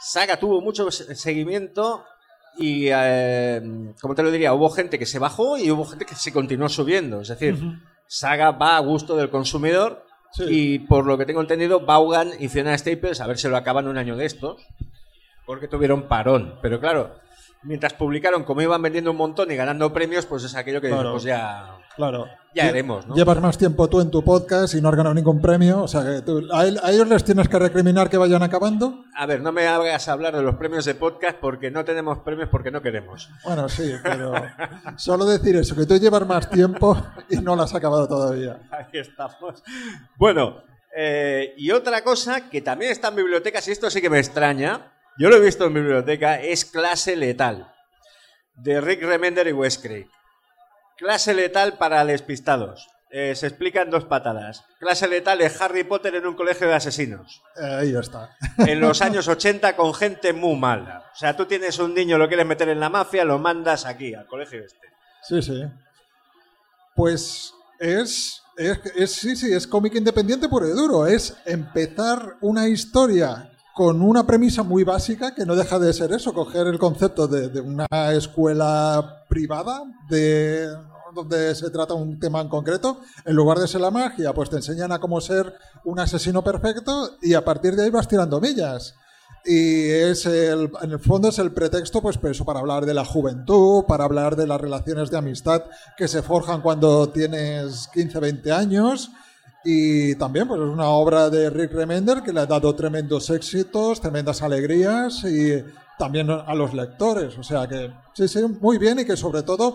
Saga tuvo mucho seguimiento y, eh, como te lo diría, hubo gente que se bajó y hubo gente que se continuó subiendo. Es decir, Saga va a gusto del consumidor y por lo que tengo entendido, Vaughan y Fiona Staples, a ver si lo acaban un año de estos, porque tuvieron parón. Pero claro, mientras publicaron como iban vendiendo un montón y ganando premios, pues es aquello que pues ya, claro. ya haremos. ¿no? Llevas más tiempo tú en tu podcast y no has ganado ningún premio. O sea, que tú, ¿a, ellos les tienes que recriminar que vayan acabando? A ver, no me hagas hablar de los premios de podcast porque no tenemos premios porque no queremos. Bueno, sí, pero solo decir eso, que tú llevas más tiempo y no lo has acabado todavía. Ahí estamos. Bueno, eh, y otra cosa que también está en bibliotecas, y esto sí que me extraña, yo lo he visto en mi biblioteca, es Clase Letal, de Rick Remender y Wes Craig. Clase Letal para despistados. Eh, se explica en dos patadas. Clase letal es Harry Potter en un colegio de asesinos. ahí está. En los años 80 con gente muy mala. O sea, tú tienes un niño, lo quieres meter en la mafia, lo mandas aquí, al colegio este. Sí, sí. Pues es, es, es sí, sí, es cómic independiente puro y duro. Es empezar una historia con una premisa muy básica que no deja de ser eso, coger el concepto de, una escuela privada de donde se trata un tema en concreto, en lugar de ser la magia, pues te enseñan a cómo ser un asesino perfecto y a partir de ahí vas tirando millas. Y es el, en el fondo es el pretexto pues, pues, para hablar de la juventud, para hablar de las relaciones de amistad que se forjan cuando tienes 15, 20 años y también pues, es una obra de Rick Remender que le ha dado tremendos éxitos, tremendas alegrías y también a los lectores. O sea que sí, sí, muy bien y que sobre todo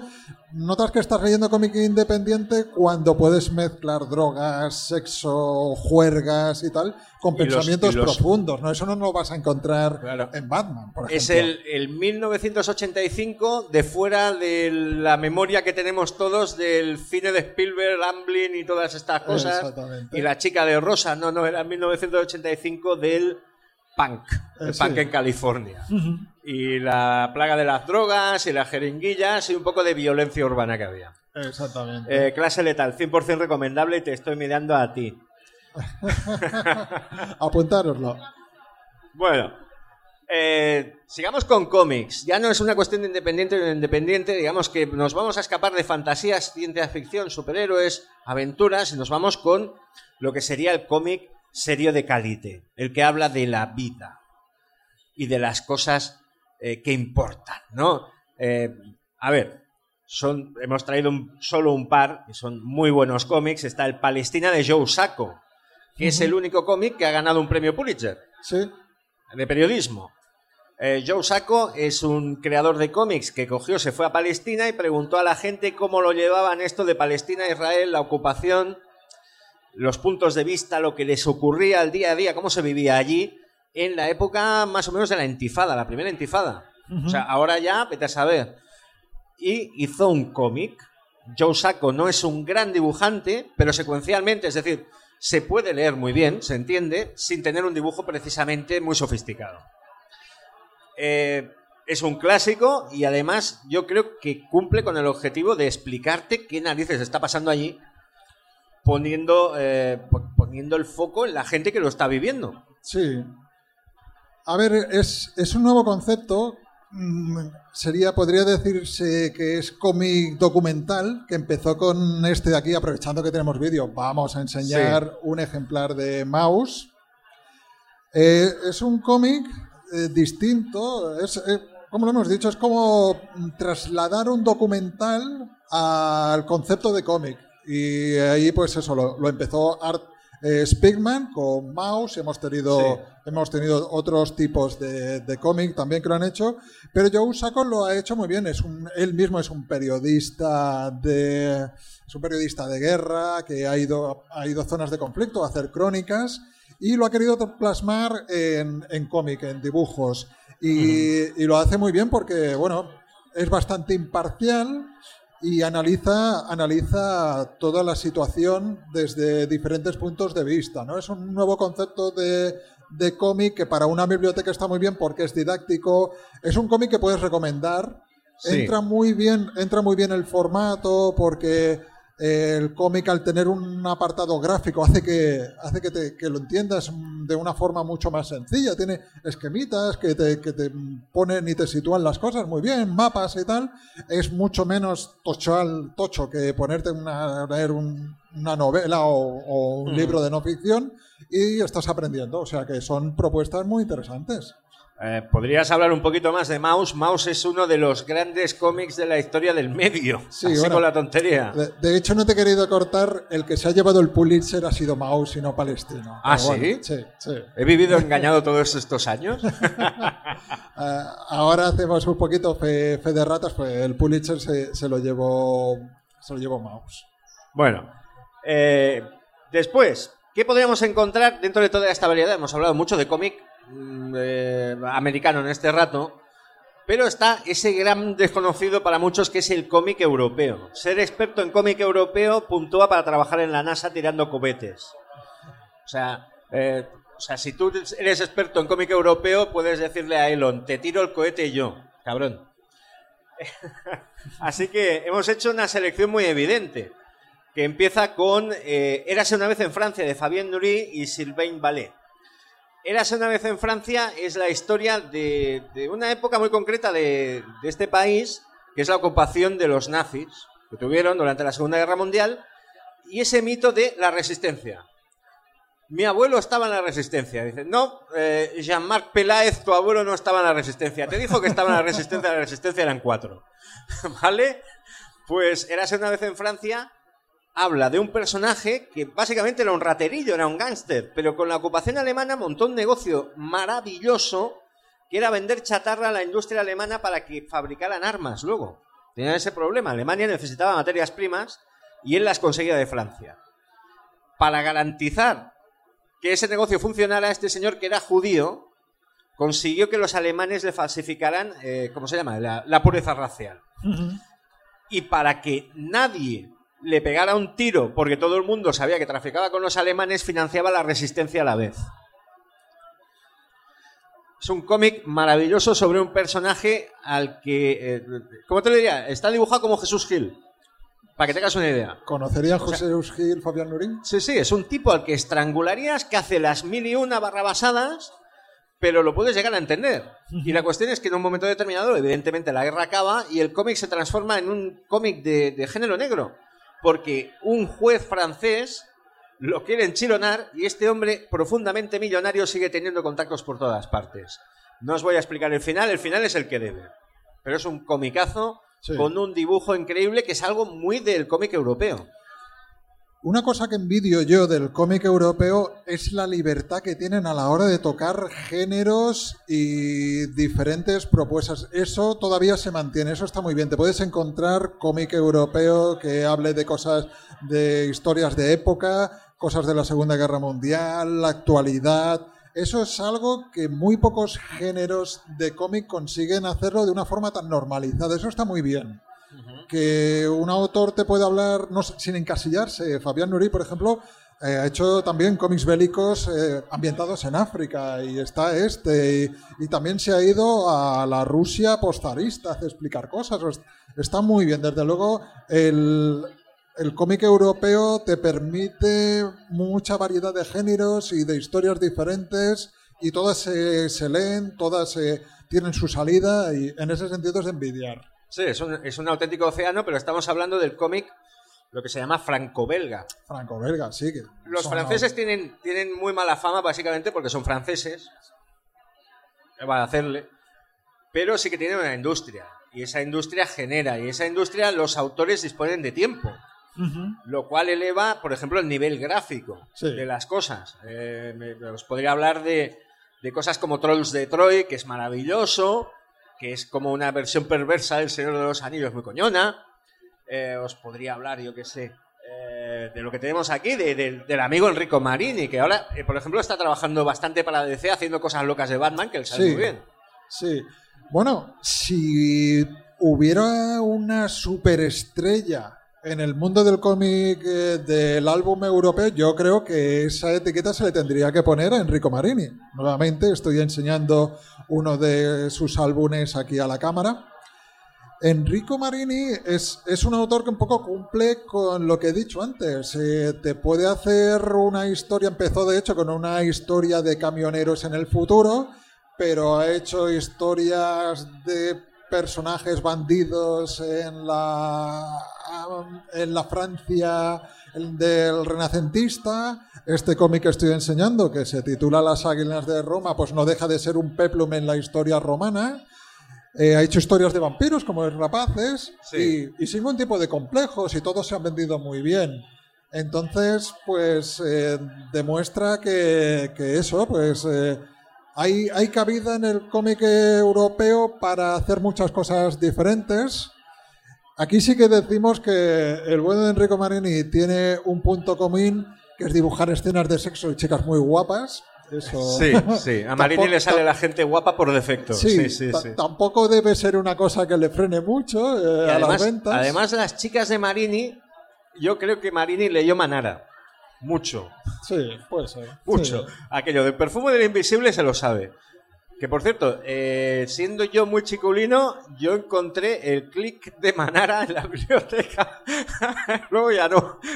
notas que estás leyendo cómic independiente cuando puedes mezclar drogas, sexo, juergas y tal con pensamientos profundos. ¿no? Eso no lo vas a encontrar en Batman, por ejemplo. Es el, el 1985 de fuera de la memoria que tenemos todos del cine de Spielberg, Amblin y todas estas cosas. Y la chica de Rosa, no, no, era 1985 del punk, el eh, punk en California. Y la plaga de las drogas y las jeringuillas y un poco de violencia urbana que había. Exactamente. Eh, clase letal, 100% recomendable y te estoy mirando a ti. Apuntároslo. Bueno, eh, sigamos con cómics. Ya no es una cuestión de independiente o independiente, digamos que nos vamos a escapar de fantasías, ciencia ficción, superhéroes, aventuras y nos vamos con lo que sería el cómic serio de calite, el que habla de la vida y de las cosas eh, que importan, ¿no? Eh, a ver, son, hemos traído solo un par, que son muy buenos cómics. Está el Palestina de Joe Sacco, que es el único cómic que ha ganado un premio Pulitzer. Sí. De periodismo. Eh, Joe Sacco es un creador de cómics que cogió, se fue a Palestina y preguntó a la gente cómo lo llevaban esto de Palestina a Israel, la ocupación los puntos de vista, lo que les ocurría al día a día, cómo se vivía allí en la época más o menos de la intifada, la primera intifada. O sea, ahora ya, vete a saber. Y hizo un cómic. Joe Sacco no es un gran dibujante, pero secuencialmente, es decir, se puede leer muy bien, se entiende, sin tener un dibujo precisamente muy sofisticado. Eh, es un clásico y además yo creo que cumple con el objetivo de explicarte qué narices está pasando allí poniendo, eh, poniendo el foco en la gente que lo está viviendo. Sí. A ver, es, un nuevo concepto mm, sería, podría decirse que es cómic documental, que empezó con este de aquí, aprovechando que tenemos vídeo, vamos a enseñar un ejemplar de Mouse. Eh, es un cómic eh, distinto, es, como lo hemos dicho, es como trasladar un documental al concepto de cómic. Y ahí, pues eso, lo, lo empezó Art eh, Spigman con Mouse, hemos tenido, Sí. hemos tenido otros tipos de, de cómic también que lo han hecho, pero Joe Sacco lo ha hecho muy bien, es un, él mismo es un periodista de es un periodista de guerra que ha ido, ha ido a zonas de conflicto a hacer crónicas y lo ha querido plasmar en, en cómic, en dibujos. Y, y lo hace muy bien porque, bueno, es bastante imparcial y analiza, analiza toda la situación desde diferentes puntos de vista. ¿no? Es un nuevo concepto de, de cómic que para una biblioteca está muy bien porque es didáctico. Es un cómic que puedes recomendar. Sí. Entra muy bien, entra muy bien el formato porque el cómic al tener un apartado gráfico hace que hace que, te- que lo entiendas de una forma mucho más sencilla. Tiene esquemitas que te, que te ponen y te sitúan las cosas muy bien, mapas y tal. Es mucho menos tocho, tocho que ponerte una, leer un- una novela o, o un libro de no ficción y estás aprendiendo. O sea que son propuestas muy interesantes. Eh, ¿Podrías hablar un poquito más de Mouse? Mouse es uno de los grandes cómics de la historia del medio. Sí, así bueno. con la tontería. De, de hecho, no te he querido cortar. El que se ha llevado el Pulitzer ha sido Maus y no Palestino. ¿Ah, bueno, sí? ¿He vivido engañado todos estos años? Eh, ahora hacemos un poquito fe, fe de ratas, pues el Pulitzer se, se lo llevó se lo llevó Maus. Bueno, eh, después, ¿qué podríamos encontrar dentro de toda esta variedad? Hemos hablado mucho de cómic eh, americano en este rato, pero está ese gran desconocido para muchos que es el cómic europeo. Ser experto en cómic europeo puntúa para trabajar en la NASA tirando cohetes. O sea, eh, o sea, si tú eres experto en cómic europeo, puedes decirle a Elon, te tiro el cohete yo, cabrón. Así que hemos hecho una selección muy evidente, que empieza con eh, Érase una vez en Francia de Fabien Nury y Sylvain Ballet. Érase una vez en Francia es la historia de, una época muy concreta de, este país, que es la ocupación de los nazis, que tuvieron durante la Segunda Guerra Mundial, y ese mito de la resistencia. Mi abuelo estaba en la resistencia. Dice, no, eh, Jean-Marc Peláez, tu abuelo no estaba en la resistencia. Te dijo que estaba en la resistencia, la resistencia eran cuatro. ¿Vale? Pues Érase una vez en Francia habla de un personaje que básicamente era un raterillo, era un gángster, pero con la ocupación alemana montó un negocio maravilloso que era vender chatarra a la industria alemana para que fabricaran armas luego. Tenían ese problema. Alemania necesitaba materias primas y él las conseguía de Francia. Para garantizar que ese negocio funcionara, este señor que era judío consiguió que los alemanes le falsificaran, eh, ¿cómo se llama? La, la pureza racial. Y para que nadie le pegara un tiro, porque todo el mundo sabía que traficaba con los alemanes, financiaba la resistencia a la vez. Es un cómic maravilloso sobre un personaje al que, eh, ¿cómo te lo diría? Está dibujado como Jesús Gil, para que tengas una idea. ¿Conocerían O sea- José Gil, Fabián Nurín? Sí, sí, es un tipo al que estrangularías, que hace las mil y una barrabasadas, pero lo puedes llegar a entender. Y la cuestión es que en un momento determinado, evidentemente, la guerra acaba y el cómic se transforma en un cómic de, de género negro. Porque un juez francés lo quiere enchilonar y este hombre profundamente millonario sigue teniendo contactos por todas partes. No os voy a explicar el final, el final es el que debe. Pero es un comicazo Sí. con un dibujo increíble que es algo muy del cómic europeo. Una cosa que envidio yo del cómic europeo es la libertad que tienen a la hora de tocar géneros y diferentes propuestas. Eso todavía se mantiene, eso está muy bien. Te puedes encontrar cómic europeo que hable de cosas, de historias de época, cosas de la Segunda Guerra Mundial, la actualidad. Eso es algo que muy pocos géneros de cómic consiguen hacerlo de una forma tan normalizada. Eso está muy bien que un autor te puede hablar sin encasillarse. Fabián Nurí, por ejemplo, eh, ha hecho también cómics bélicos eh, ambientados en África y está este. Y, también se ha ido a la Rusia postzarista a explicar cosas. Es- Está muy bien. Desde luego, el, el cómic europeo te permite mucha variedad de géneros y de historias diferentes y todas se, se leen, todas se- tienen su salida y en ese sentido es envidiar. Sí, es un, es un auténtico océano, pero estamos hablando del cómic, lo que se llama franco-belga. Franco-belga, sí. Que Los franceses tienen, tienen muy mala fama básicamente porque son franceses. ¿Qué van a hacerle? Pero sí que tienen una industria. Y esa industria genera. Y esa industria los autores disponen de tiempo. Lo cual eleva, por ejemplo, el nivel gráfico Sí. de las cosas. Eh, me- os podría hablar de, de cosas como Trolls de Troy, que es maravilloso, que es como una versión perversa del Señor de los Anillos muy coñona. Eh, os podría hablar, yo qué sé, eh, de lo que tenemos aquí, de- de- del amigo Enrico Marini, que ahora, eh, por ejemplo, está trabajando bastante para DC, haciendo cosas locas de Batman, que él sabe Sí. muy bien. Sí. Bueno, si hubiera una superestrella en el mundo del cómic eh, del álbum europeo, yo creo que esa etiqueta se le tendría que poner a Enrico Marini. Nuevamente estoy enseñando uno de sus álbumes aquí a la cámara. Enrico Marini es, es un autor que un poco cumple con lo que he dicho antes. Eh, te puede hacer una historia, empezó de hecho con una historia de camioneros en el futuro, pero ha hecho historias de personajes bandidos en la, en la Francia del renacentista. Este cómic que estoy enseñando, que se titula Las Águilas de Roma, pues no deja de ser un peplum en la historia romana. Eh, ha hecho historias de vampiros como los rapaces Sí. y, y sin ningún tipo de complejos y todos se han vendido muy bien. Entonces, pues eh, demuestra que, que eso, pues eh, hay, hay cabida en el cómic europeo para hacer muchas cosas diferentes. Aquí sí que decimos que el bueno de Enrico Marini tiene un punto común, que es dibujar escenas de sexo y chicas muy guapas. Eso. Sí, sí. A Marini le sale la gente guapa por defecto. Sí, Sí, sí, ta- sí. tampoco debe ser una cosa que le frene mucho eh, Y a las además, ventas. además, las chicas de Marini, yo creo que Marini leyó Manara. Mucho, sí, puede ser. mucho. Sí. Aquello del perfume del invisible se lo sabe. Que por cierto, eh, siendo yo muy chiculino, yo encontré el clic de Manara en la biblioteca. Luego ya no.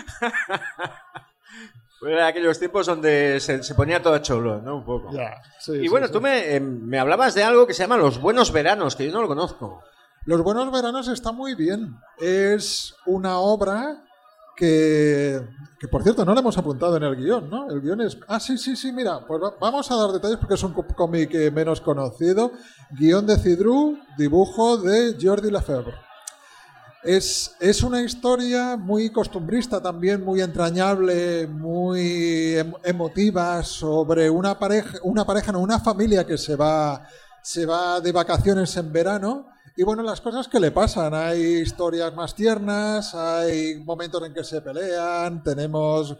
Fueron aquellos tiempos donde se, se ponía todo cholo, ¿no? Un poco. Sí, y sí, bueno, sí. tú me, eh, me hablabas de algo que se llama Los Buenos Veranos, que yo no lo conozco. Los Buenos Veranos está muy bien. Es una obra que, por cierto, no la hemos apuntado en el guion, ¿no? El guion es... Ah, sí, sí, sí, mira, pues va- vamos a dar detalles porque es un cómic eh, menos conocido. Guión de Cidru, dibujo de Jordi Lefebvre. Es, es una historia muy costumbrista también, muy entrañable, muy em- emotiva sobre una pareja, una pareja, no, una familia que se va, se va de vacaciones en verano. Y bueno, las cosas que le pasan. Hay historias más tiernas, hay momentos en que se pelean, tenemos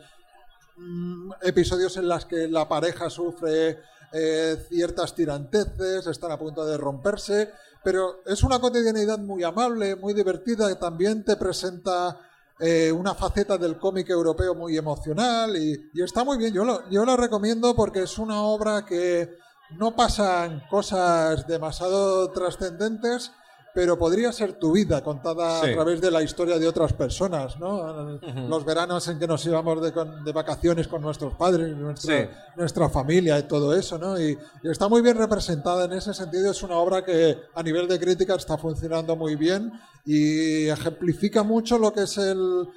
mm, episodios en los que la pareja sufre eh, ciertas tiranteces, están a punto de romperse, pero es una cotidianidad muy amable, muy divertida, que también te presenta eh, una faceta del cómic europeo muy emocional y, y está muy bien. Yo lo, yo lo recomiendo porque es una obra que no pasan cosas demasiado trascendentes, pero podría ser tu vida contada Sí. a través de la historia de otras personas, ¿no? Los veranos en que nos íbamos de, vacaciones con nuestros padres, nuestra, Sí. nuestra familia y todo eso, ¿no? Y, y está muy bien representada en ese sentido. Es una obra que a nivel de crítica está funcionando muy bien y ejemplifica mucho lo que es el,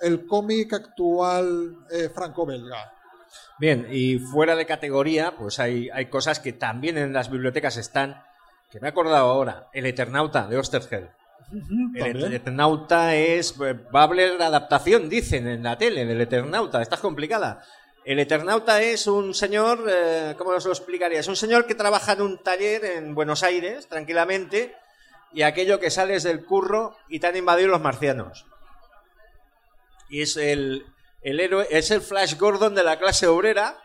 el cómic actual eh, franco-belga. Bien, y fuera de categoría, pues hay, hay cosas que también en las bibliotecas están, que me he acordado ahora, El Eternauta de Osterheld. El También. Eternauta es, eh, va a haber adaptación, dicen en la tele, del Eternauta, está complicada. El Eternauta es un señor, eh, ¿cómo os lo explicaría? Es un señor que trabaja en un taller en Buenos Aires, tranquilamente, y aquello que sales del curro y te han invadido los marcianos. Y es el, el héroe, es el Flash Gordon de la clase obrera,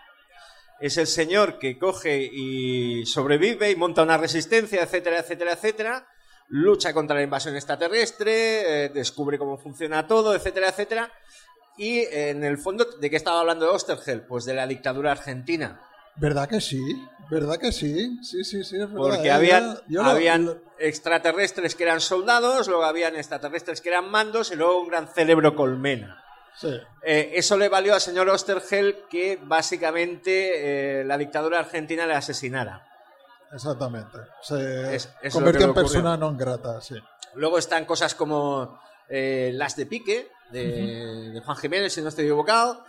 es el señor que coge y sobrevive y monta una resistencia, etcétera, etcétera, etcétera, lucha contra la invasión extraterrestre, eh, descubre cómo funciona todo, etcétera, etcétera. Y eh, en el fondo, ¿de qué estaba hablando Osterheld? Pues de la dictadura argentina. ¿Verdad que sí? ¿Verdad que sí? Sí, sí, sí, es verdad. Porque Eh, habían, yo- yo lo- habían lo- extraterrestres que eran soldados, luego habían extraterrestres que eran mandos y luego un gran cerebro colmena. Sí. Eh, eso le valió al señor Osterheld que básicamente eh, la dictadura argentina le asesinara. exactamente. Se Es- convirtió en persona non grata, sí. Luego están cosas como eh, las de Pique, de, de Juan Jiménez, si no estoy equivocado.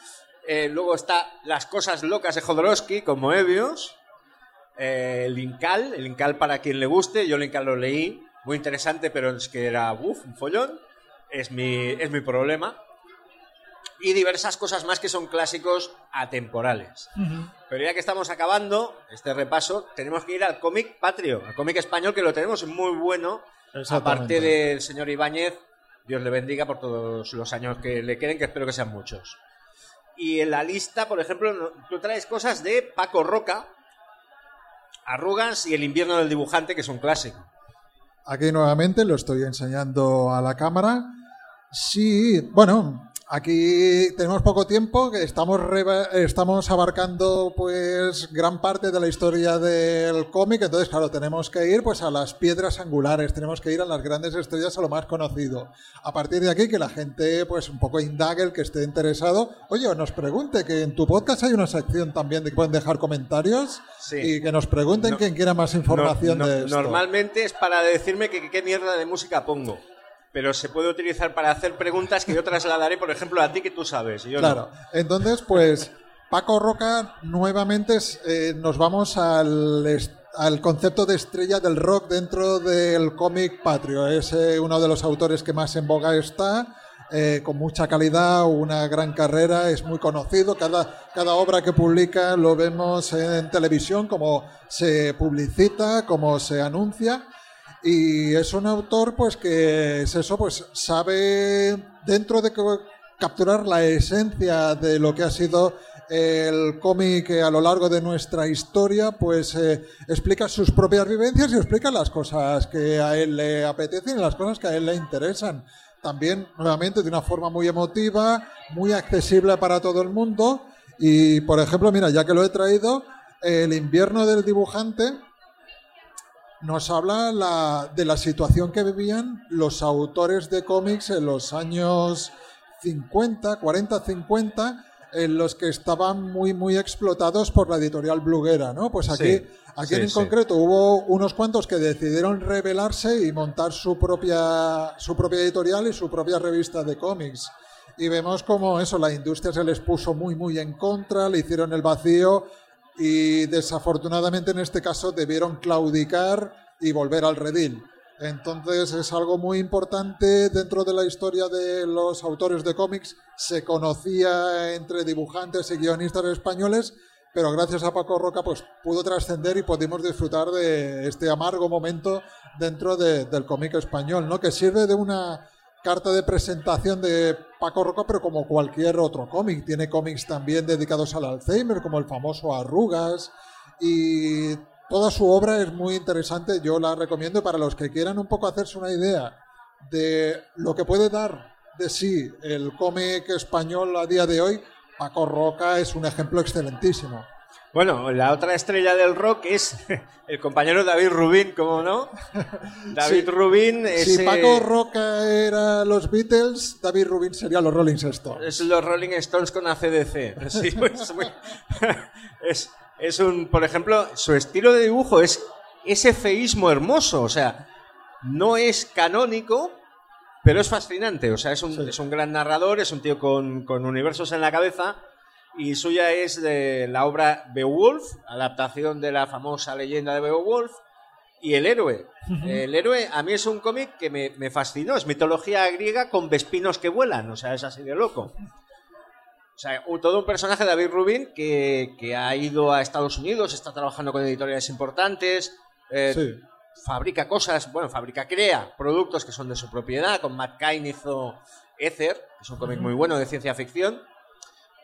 Luego está las cosas locas de Jodorowsky, como Evios. El Incal, el Incal para quien le guste. Yo el Incal lo leí, muy interesante, pero es que era uf, un follón. Es mi, es mi problema. Y diversas cosas más que son clásicos atemporales. Pero ya que estamos acabando este repaso, tenemos que ir al cómic patrio, al cómic español que lo tenemos muy bueno. Aparte del señor Ibáñez, Dios le bendiga por todos los años que le queden, que espero que sean muchos. Y en la lista, por ejemplo, tú traes cosas de Paco Roca, Arrugas y El invierno del dibujante, que es un clásico. Aquí nuevamente lo estoy enseñando a la cámara. Sí, bueno, aquí tenemos poco tiempo, que estamos, estamos abarcando pues gran parte de la historia del cómic, entonces claro, tenemos que ir pues a las piedras angulares, tenemos que ir a las grandes estrellas, a lo más conocido. A partir de aquí que la gente pues un poco indague, el que esté interesado, oye, nos pregunte, que en tu podcast hay una sección también de que pueden dejar comentarios Sí. y que nos pregunten No- quien quiera más información No- no- de esto. Normalmente es para decirme que qué mierda de música pongo. Pero se puede utilizar para hacer preguntas que yo trasladaré, por ejemplo, a ti que tú sabes. y yo no. Claro, entonces pues Paco Roca nuevamente eh, nos vamos al, al concepto de estrella del rock dentro del cómic patrio. Es eh, uno de los autores que más en boga está, eh, con mucha calidad, una gran carrera, es muy conocido. Cada, cada obra que publica lo vemos en televisión, como se publicita, como se anuncia. Y es un autor, pues, que es eso, pues, sabe dentro de capturar la esencia de lo que ha sido el cómic a lo largo de nuestra historia, pues eh, explica sus propias vivencias y explica las cosas que a él le apetecen y las cosas que a él le interesan. También, nuevamente, de una forma muy emotiva, muy accesible para todo el mundo. Y, por ejemplo, mira, ya que lo he traído, el invierno del dibujante nos habla la- de la situación que vivían los autores de cómics en los años 50, 40, 50, en los que estaban muy, muy explotados por la editorial Bluguera, ¿no? Pues aquí, Sí, aquí sí, en sí. concreto hubo unos cuantos que decidieron rebelarse y montar su propia, su propia editorial y su propia revista de cómics. Y vemos como eso, la industria se les puso muy, muy en contra, le hicieron el vacío y desafortunadamente en este caso debieron claudicar y volver al redil. Entonces es algo muy importante dentro de la historia de los autores de cómics. Se conocía entre dibujantes y guionistas españoles, pero gracias a Paco Roca pues pudo trascender y pudimos disfrutar de este amargo momento dentro de- del cómic español, ¿no? Que sirve de una carta de presentación de Paco Roca, pero como cualquier otro cómic. Tiene cómics también dedicados al Alzheimer, como el famoso Arrugas. Y toda su obra es muy interesante. Yo la recomiendo para los que quieran un poco hacerse una idea de lo que puede dar de sí el cómic español a día de hoy. Paco Roca es un ejemplo excelentísimo. Bueno, la otra estrella del rock es el compañero David Rubin, ¿cómo no? David Sí. Rubin es, Si Paco Roca era los Beatles, David Rubin sería los Rolling Stones. es los Rolling Stones con ACDC. Sí, pues, muy- es, es un, por ejemplo, su estilo de dibujo es ese feísmo hermoso, o sea, no es canónico, pero es fascinante, o sea, es un, Sí. es un gran narrador, es un tío con, con universos en la cabeza y suya es de la obra Beowulf, adaptación de la famosa leyenda de Beowulf, y El Héroe. El Héroe a mí es un cómic que me, me fascinó, es mitología griega con vespinos que vuelan, o sea, es así de loco. O sea, todo un personaje, David Rubin, que, que ha ido a Estados Unidos, está trabajando con editoriales importantes, eh, Sí. fabrica cosas, bueno, fabrica, crea productos que son de su propiedad. Con Matt Cain hizo Ether, que es un cómic muy bueno de ciencia ficción.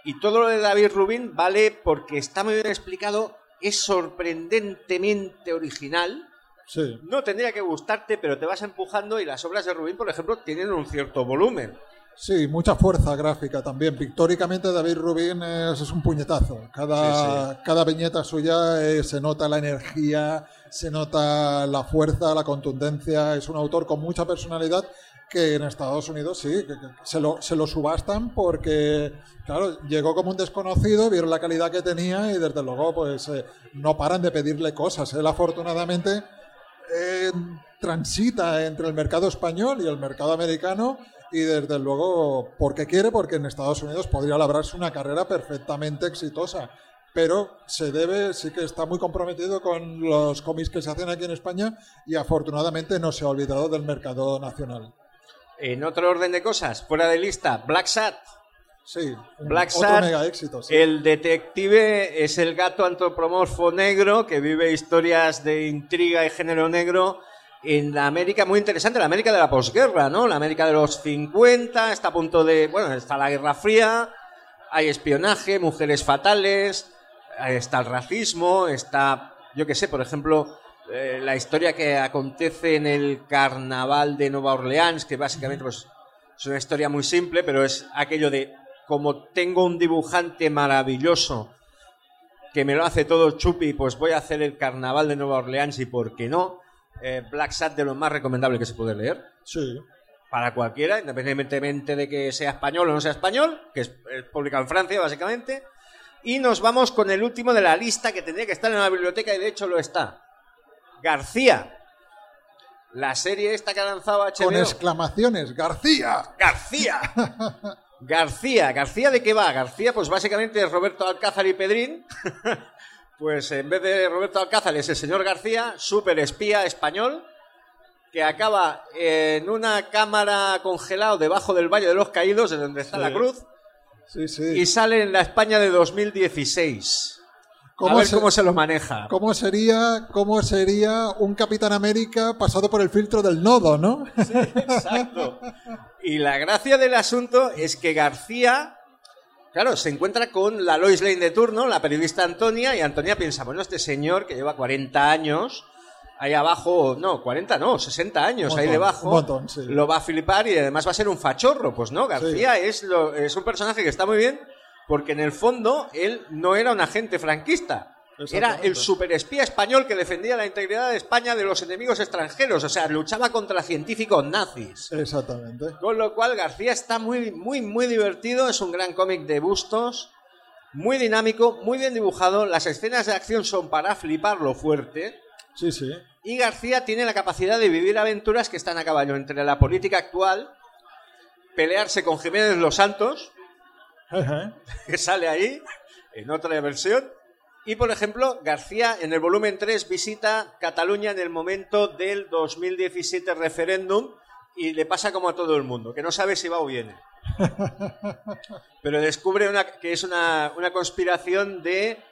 Y todo lo de David Rubin vale porque está muy bien explicado, es sorprendentemente original. Sí. No tendría que gustarte, pero te vas empujando y las obras de Rubin, por ejemplo, tienen un cierto volumen. Sí, mucha fuerza gráfica también. Pictóricamente David Rubin es, es un puñetazo. Cada, cada viñeta suya eh, se nota la energía, se nota la fuerza, la contundencia. Es un autor con mucha personalidad que en Estados Unidos sí, que, se, lo, se lo subastan porque, claro, llegó como un desconocido, vieron la calidad que tenía y desde luego pues eh, no paran de pedirle cosas. Él afortunadamente eh, transita entre el mercado español y el mercado americano y desde luego porque quiere, porque en Estados Unidos podría labrarse una carrera perfectamente exitosa. Pero se debe, sí que está muy comprometido con los cómics que se hacen aquí en España y afortunadamente no se ha olvidado del mercado nacional. En otro orden de cosas, fuera de lista, Black Sat. Sí, Black otro Sat, mega éxito. sí. El detective es el gato antropomorfo negro que vive historias de intriga y género negro en la América muy interesante, la América de la posguerra, ¿no? La América de los 50, está a punto de, bueno, está la Guerra Fría, hay espionaje, mujeres fatales, está el racismo, está, yo qué sé, por ejemplo, eh, la historia que acontece en el carnaval de Nueva Orleans, que básicamente pues, es una historia muy simple, pero es aquello de como tengo un dibujante maravilloso que me lo hace todo chupi, pues voy a hacer el carnaval de Nueva Orleans y por qué no. Eh, Black Sat de lo más recomendable que se puede leer Sí, para cualquiera, independientemente de que sea español o no sea español, que es, es publicado en Francia básicamente. Y nos vamos con el último de la lista que tendría que estar en la biblioteca y de hecho lo está. García. La serie esta que ha lanzado HBO. con exclamaciones, García. García. García. ¿García de qué va? García, pues básicamente es Roberto Alcázar y Pedrín. pues en vez de Roberto Alcázar es el señor García, súper espía español, que acaba en una cámara congelado debajo del Valle de los Caídos, de donde está Sí. la cruz, Sí, sí. y sale en la España de 2016. A ¿Cómo ver se- cómo se lo maneja. ¿Cómo sería, ¿Cómo sería un Capitán América pasado por el filtro del nodo, no? Exacto. Y la gracia del asunto es que García, claro, se encuentra con la Lois Lane de turno, la periodista Antonia, y Antonia piensa, bueno, este señor que lleva 40 años, ahí abajo, no, 40 no, 60 años Un ahí montón, debajo, montón, sí. lo va a flipar y además va a ser un fachorro. Pues no, García es, lo- es un personaje que está muy bien porque en el fondo él no era un agente franquista. Era el superespía español que defendía la integridad de España de los enemigos extranjeros, o sea, luchaba contra científicos nazis. Exactamente. Con lo cual García está muy, muy, muy divertido, es un gran cómic de bustos, muy dinámico, muy bien dibujado, las escenas de acción son para fliparlo fuerte, Sí, sí. y García tiene la capacidad de vivir aventuras que están a caballo entre la política actual, pelearse con Jiménez Los Santos, Que sale ahí, en otra versión. Y, por ejemplo, García en el volumen 3 visita Cataluña en el momento del 2017 referéndum y le pasa como a todo el mundo, que no sabe si va o viene. Pero descubre una, que es una, una conspiración de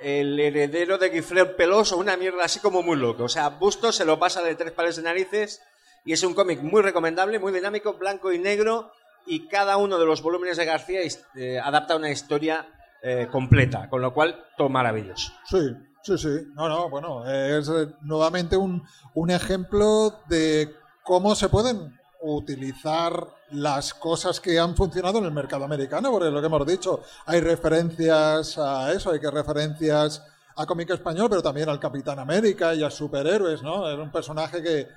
el heredero de Guifré Peloso, una mierda así como muy loco. O sea, Busto se lo pasa de tres pares de narices y es un cómic muy recomendable, muy dinámico, blanco y negro y cada uno de los volúmenes de García eh, adapta una historia eh, completa, con lo cual todo maravilloso. Sí, sí, sí. No, no, bueno, es eh, nuevamente un, un ejemplo de cómo se pueden utilizar las cosas que han funcionado en el mercado americano, porque lo que hemos dicho, hay referencias a eso, hay que referencias a cómic español, pero también al Capitán América y a superhéroes, ¿no? Es un personaje que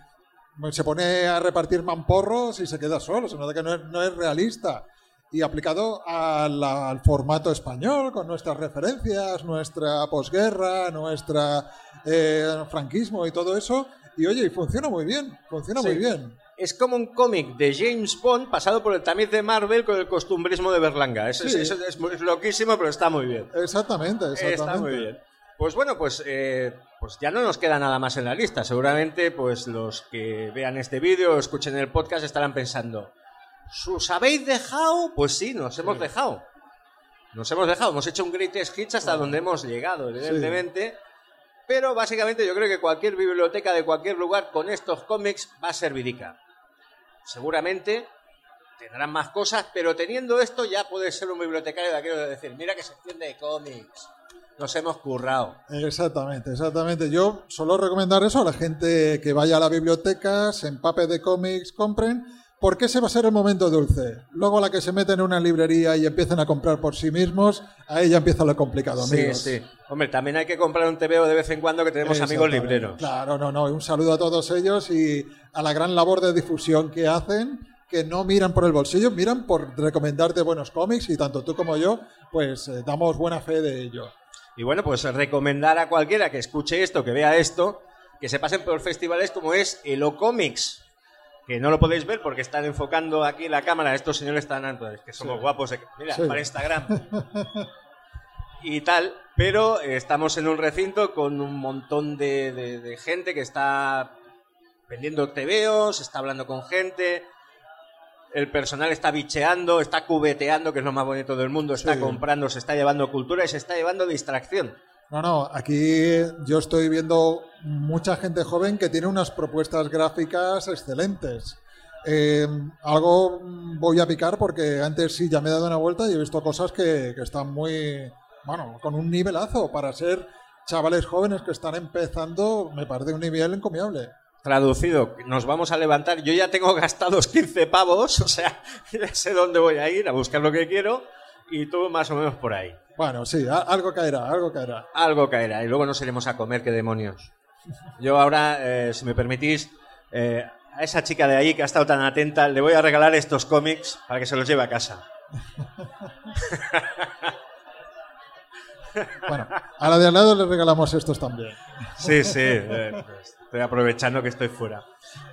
se pone a repartir mamporros y se queda solo, se nota que no es, no es realista. Y aplicado la- al formato español, con nuestras referencias, nuestra posguerra, nuestra eh, franquismo y todo eso. Y oye, y funciona muy bien, funciona Sí. muy bien. Es como un cómic de James Bond pasado por el tamiz de Marvel con el costumbrismo de Berlanga. Es- Sí. eso es, es loquísimo, pero está muy bien. Exactamente, exactamente. Está muy bien. Pues bueno, pues, eh, pues ya no nos queda nada más en la lista. Seguramente pues los que vean este vídeo o escuchen el podcast estarán pensando, ¿os habéis dejado? Pues sí, nos hemos dejado. Nos hemos dejado, hemos hecho un greatest hits hasta donde hemos llegado, evidentemente. Pero básicamente yo creo que cualquier biblioteca de cualquier lugar con estos cómics va a ser vidica. Seguramente tendrán más cosas, pero teniendo esto ya puedes ser un bibliotecario de aquello de decir, mira que sección de cómics, nos hemos currado. Exactamente, exactamente. Yo solo recomendar eso a la gente que vaya a la biblioteca, se empape de cómics, compren, porque ese va a ser el momento dulce. Luego a la que se meten en una librería y empiecen a comprar por sí mismos, ahí ya empieza lo complicado, amigos. Sí, sí. Hombre, también hay que comprar un TVO de vez en cuando que tenemos amigos libreros. Claro, no, no. Un saludo a todos ellos y a la gran labor de difusión que hacen, que no miran por el bolsillo, miran por recomendarte buenos cómics y tanto tú como yo, pues eh, damos buena fe de ello. Y bueno, pues recomendar a cualquiera que escuche esto, que vea esto, que se pasen por festivales como es el O-Comics. Que no lo podéis ver porque están enfocando aquí la cámara. Estos señores están antes, que somos Sí. guapos. Mira, Sí. para Instagram. y tal. Pero estamos en un recinto con un montón de, de- de gente que está vendiendo tebeos, está hablando con gente. El personal está bicheando, está cubeteando, que es lo más bonito del mundo, está Sí. comprando, se está llevando cultura y se está llevando distracción. No, no, aquí yo estoy viendo mucha gente joven que tiene unas propuestas gráficas excelentes. Eh, algo voy a picar porque antes sí ya me he dado una vuelta y he visto cosas que, que están muy, bueno, con un nivelazo para ser chavales jóvenes que están empezando, me parece un nivel encomiable. Traducido, nos vamos a levantar. Yo ya tengo gastados 15 pavos, o sea, ya sé dónde voy a ir a buscar lo que quiero y tú más o menos por ahí. Bueno, sí, algo caerá, algo caerá. Algo caerá y luego nos iremos a comer, qué demonios. Yo ahora, eh, si me permitís, eh, a esa chica de ahí que ha estado tan atenta, le voy a regalar estos cómics para que se los lleve a casa. Bueno, a la de al lado le regalamos estos también. Sí, sí, eh, pues, estoy aprovechando que estoy fuera.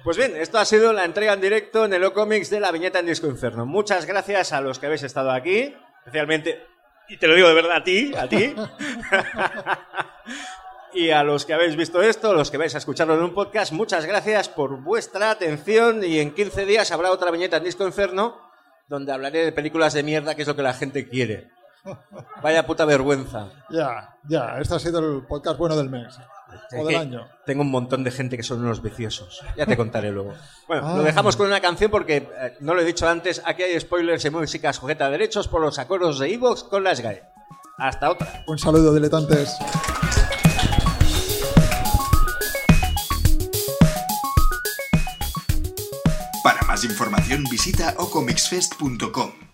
Pues bien, esto ha sido la entrega en directo en el O-Comics de la viñeta en Disco Inferno. Muchas gracias a los que habéis estado aquí, especialmente, y te lo digo de verdad a ti, a ti. y a los que habéis visto esto, los que vais a escucharlo en un podcast, muchas gracias por vuestra atención y en 15 días habrá otra viñeta en Disco Inferno donde hablaré de películas de mierda, que es lo que la gente quiere. Vaya puta vergüenza. Ya, ya, este ha sido el podcast bueno del mes. O Es del que año. Tengo un montón de gente que son unos viciosos. Ya te contaré luego. Bueno, Ah. lo dejamos con una canción porque, eh, no lo he dicho antes, aquí hay spoilers y música sujeta a derechos por los acuerdos de Evox con la SGAE. Hasta otra. Un saludo, diletantes. Para más información visita ocomixfest.com.